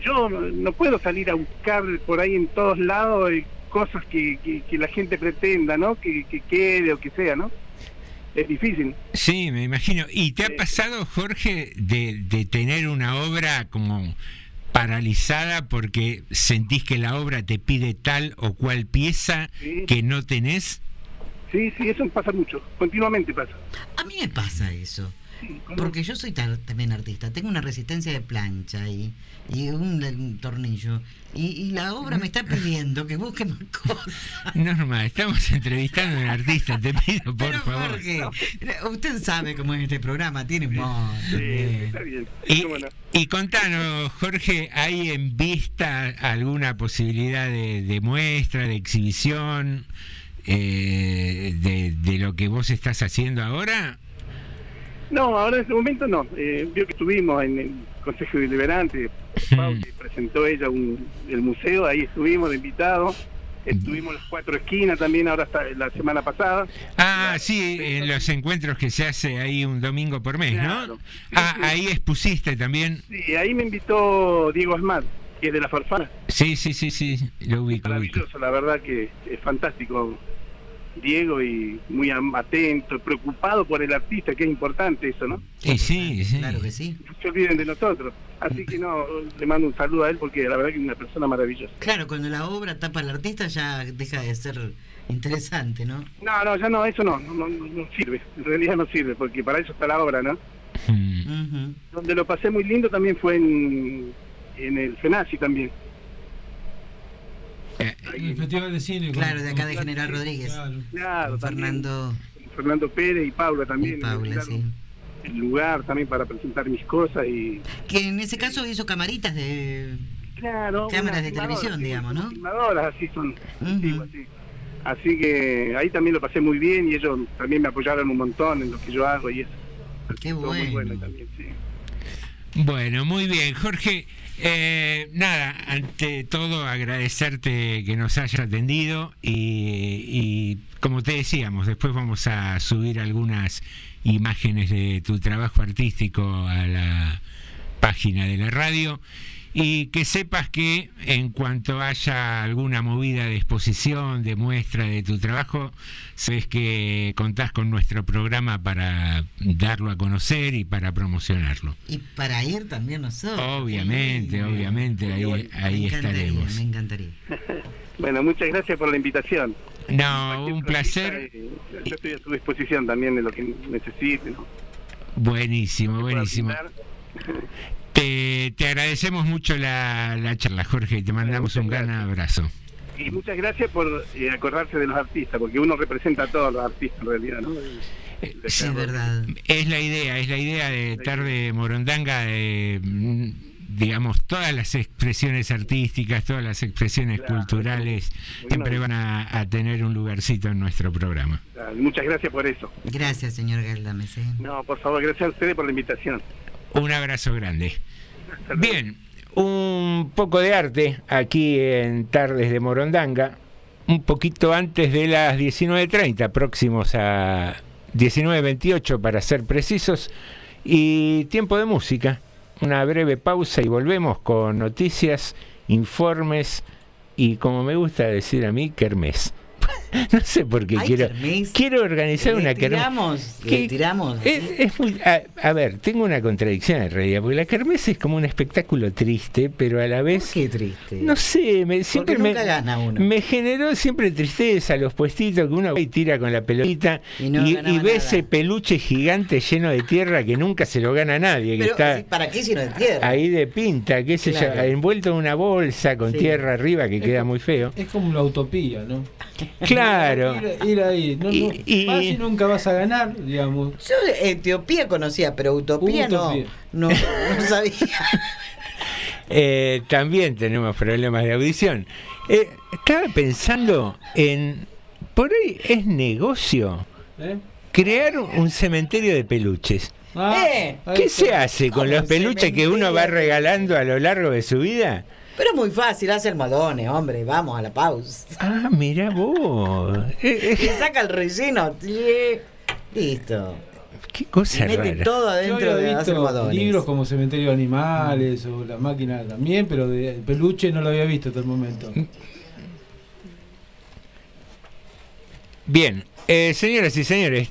Yo no, no puedo salir a buscar por ahí en todos lados eh, cosas que, que, que la gente pretenda, ¿no? Que, que quede o que sea, ¿no? Es difícil. Sí, me imagino. ¿Y te ha pasado, Jorge, de, de tener una obra como paralizada porque sentís que la obra te pide tal o cual pieza Sí. que no tenés? Sí, sí, eso pasa mucho, continuamente pasa. A mí me pasa eso. Porque yo soy tar- también artista, tengo una resistencia de plancha y, y un, un tornillo. Y, y la obra me está pidiendo que busque más [LAUGHS] cosas. Norma, estamos entrevistando a un artista, te pido por Pero favor. Jorge, usted sabe cómo es este programa, tiene humor. también. bien. Y, y contanos, Jorge, ¿hay en vista alguna posibilidad de, de muestra, de exhibición eh, de, de lo que vos estás haciendo ahora? No, ahora en este momento no. Eh, vio que estuvimos en el Consejo Deliberante, que presentó ella un- el museo, ahí estuvimos de invitados. Estuvimos en las cuatro esquinas también, ahora hasta la semana pasada. Ah, sí, en los encuentros que se hace ahí un domingo por mes, ¿no? Ah, ahí expusiste también. Sí, ahí me invitó Diego Asmat, que es de la Farfana. Sí, sí, sí, sí, lo ubico, la verdad que es fantástico. Diego y muy am- atento, preocupado por el artista, que es importante eso, ¿no? Sí, sí. Claro que sí. No se olviden de nosotros. Así que no, le mando un saludo a él porque la verdad que es una persona maravillosa. Claro, cuando la obra tapa al artista ya deja de ser interesante, ¿no? No, no, ya no, eso no, no, no, no sirve. En realidad no sirve porque para eso está la obra, ¿no? Mm. Donde lo pasé muy lindo también fue en, en el FENACI también. El Festival de Cine. con- Claro, de acá de General Rodríguez. Claro, Con también. Fernando. Fernando Pérez y Paula también. Y Paula, me brindaron sí. El lugar también para presentar mis cosas y... Que en ese caso hizo camaritas de. Claro, Cámaras de televisión, sí, digamos, ¿no? filmadoras, así son antiguas, sí. Así que ahí también lo pasé muy bien y ellos también me apoyaron un montón en lo que yo hago y eso. Qué Muy bueno. bueno también, sí. Bueno, muy bien, Jorge. Eh, nada, ante todo agradecerte que nos hayas atendido y, y como te decíamos, después vamos a subir algunas imágenes de tu trabajo artístico a la página de la radio y que sepas que en cuanto haya alguna movida de exposición, de muestra de tu trabajo, sabes que contás con nuestro programa para darlo a conocer y para promocionarlo. Y para ir también nosotros. Obviamente, obviamente, ahí, ahí me estaremos. Me encantaría. [LAUGHS] Bueno, muchas gracias por la invitación. No, un placer. Eh, Yo estoy a tu disposición también de lo que necesiten. ¿no? Buenísimo, buenísimo. [LAUGHS] Te, te agradecemos mucho la, la charla, Jorge, y te mandamos un gran abrazo. Y muchas gracias por eh, acordarse de los artistas, porque uno representa a todos los artistas en realidad, ¿no? Sí, es verdad. Es la idea, es la idea de Tarde Morondanga, de, mm, digamos, todas las expresiones artísticas, todas las expresiones culturales, siempre van a, a tener un lugarcito en nuestro programa. Muchas gracias por eso. Gracias, señor Galdames. ¿eh? No, por favor, gracias a ustedes por la invitación. Un abrazo grande. Bien, un poco de arte aquí en Tardes de Morondanga, un poquito antes de las 19.30, próximos a 19.28 para ser precisos, y tiempo de música. Una breve pausa y volvemos con noticias, informes y, como me gusta decir a mí, kermés. [LAUGHS] no sé por qué Ay, quiero, kermés. quiero organizar Le una kermés. tiramos, le que- tiramos. es, es muy, a, a ver, tengo una contradicción en realidad, porque la kermés es como un espectáculo triste, pero a la vez... ¿Qué triste? No sé, me, siempre me, gana uno. me generó siempre tristeza los puestitos que uno va y tira con la pelotita Y no ve nada. ese peluche gigante lleno de tierra que nunca se lo gana nadie, que Pero, está ¿para qué si no es tierra? ahí de pinta, qué sé Claro. yo, envuelto en una bolsa con Sí. tierra arriba que Es queda como- muy feo. Es como la utopía, ¿no? Claro. [LAUGHS] [LAUGHS] Ir, ir ahí. No, no, Y- vas y nunca vas a ganar, digamos. Yo Etiopía conocía, pero Utopía, Utopía. No, no, no [LAUGHS] sabía. Eh, también tenemos problemas de audición. Eh, estaba pensando en, por ahí es negocio ¿Eh? crear un- cementerio de peluches. Ah, Eh, ¿Qué se hace con ¿Cómo los peluches que uno va regalando a lo largo de su vida? Pero es muy fácil, hace almohadones, hombre, vamos a la pausa. Ah, mira vos. [LAUGHS] Eh, Le eh, saca el relleno, listo. qué cosa Y mete rara. todo adentro de los visto almohadones. libros como Cementerio de Animales o La Máquina también, pero de peluche no lo había visto hasta el momento. Bien, eh, señoras y señores.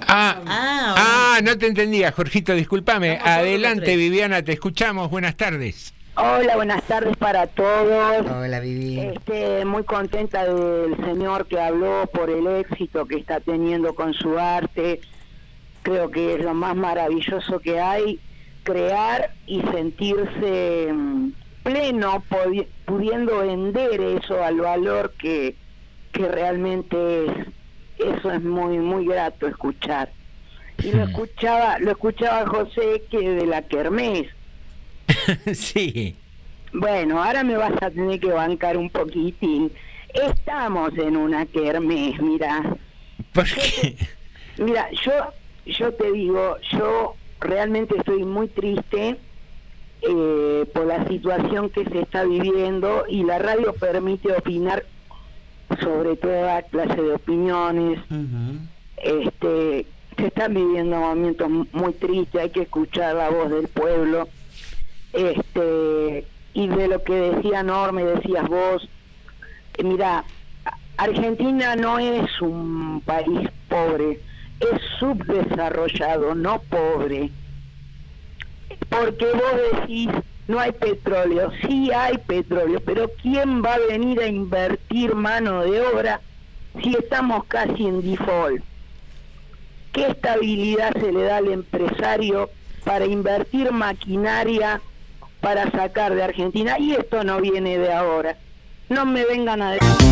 Ah, Ah, ah, no te entendía, Jorgito, discúlpame. Adelante. Viviana, te escuchamos. Buenas tardes. Hola, buenas tardes para todos. Hola, Vivi. Este, muy contenta del señor que habló por el éxito que está teniendo con su arte. Creo que es lo más maravilloso que hay, crear y sentirse mm, pleno, pudiendo vender eso al valor que, que realmente es. Eso es muy, muy grato escuchar. Y lo escuchaba, lo escuchaba José que de la Kermés. [LAUGHS] sí. Bueno, ahora me vas a tener que bancar un poquitín. Estamos en una kermés, mira. ¿Por qué? Mira, yo, yo te digo, yo realmente estoy muy triste eh, por la situación que se está viviendo y la radio permite opinar sobre toda clase de opiniones. Este, se están viviendo momentos muy tristes, hay que escuchar la voz del pueblo. Este, y de lo que decía Norma y decías vos, eh, mira, Argentina no es un país pobre, es subdesarrollado, no pobre. Porque vos decís, no hay petróleo, sí hay petróleo, pero ¿quién va a venir a invertir mano de obra si estamos casi en default? ¿Qué estabilidad se le da al empresario para invertir maquinaria para sacar de Argentina? Y esto no viene de ahora. No me vengan a decir...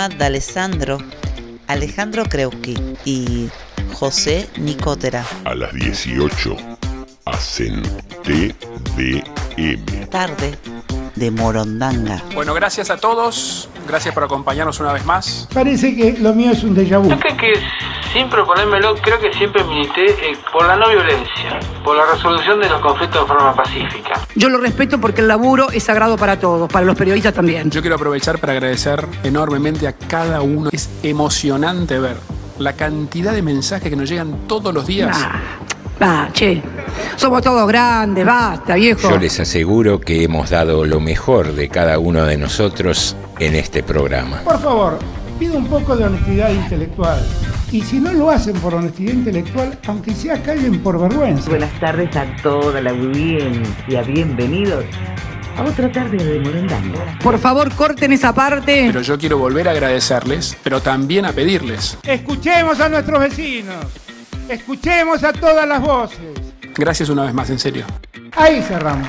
Norma D'Alessandro, Alejandro Kreuski y José Nicotera. A las 18 hacen TDM. Tarde de Morondanga. Bueno, gracias a todos, gracias por acompañarnos una vez más. Parece que lo mío es un déjà vu. Yo creo que sin proponérmelo, creo que siempre milité eh, por la no violencia, por la resolución de los conflictos de forma pacífica. Yo lo respeto porque el laburo es sagrado para todos, para los periodistas también. Yo quiero aprovechar para agradecer enormemente a cada uno. Es emocionante ver la cantidad de mensajes que nos llegan todos los días. Ah, che, somos todos grandes, basta, viejo. Yo les aseguro que hemos dado lo mejor de cada uno de nosotros en este programa. Por favor, pido un poco de honestidad intelectual. Y si no lo hacen por honestidad intelectual, aunque sea callen por vergüenza. Buenas tardes a toda la audiencia, bienvenidos a otra tarde de Morondanga. Por favor, corten esa parte. Pero yo quiero volver a agradecerles, pero también a pedirles. Escuchemos a nuestros vecinos. Escuchemos a todas las voces. Gracias una vez más, en serio. Ahí cerramos.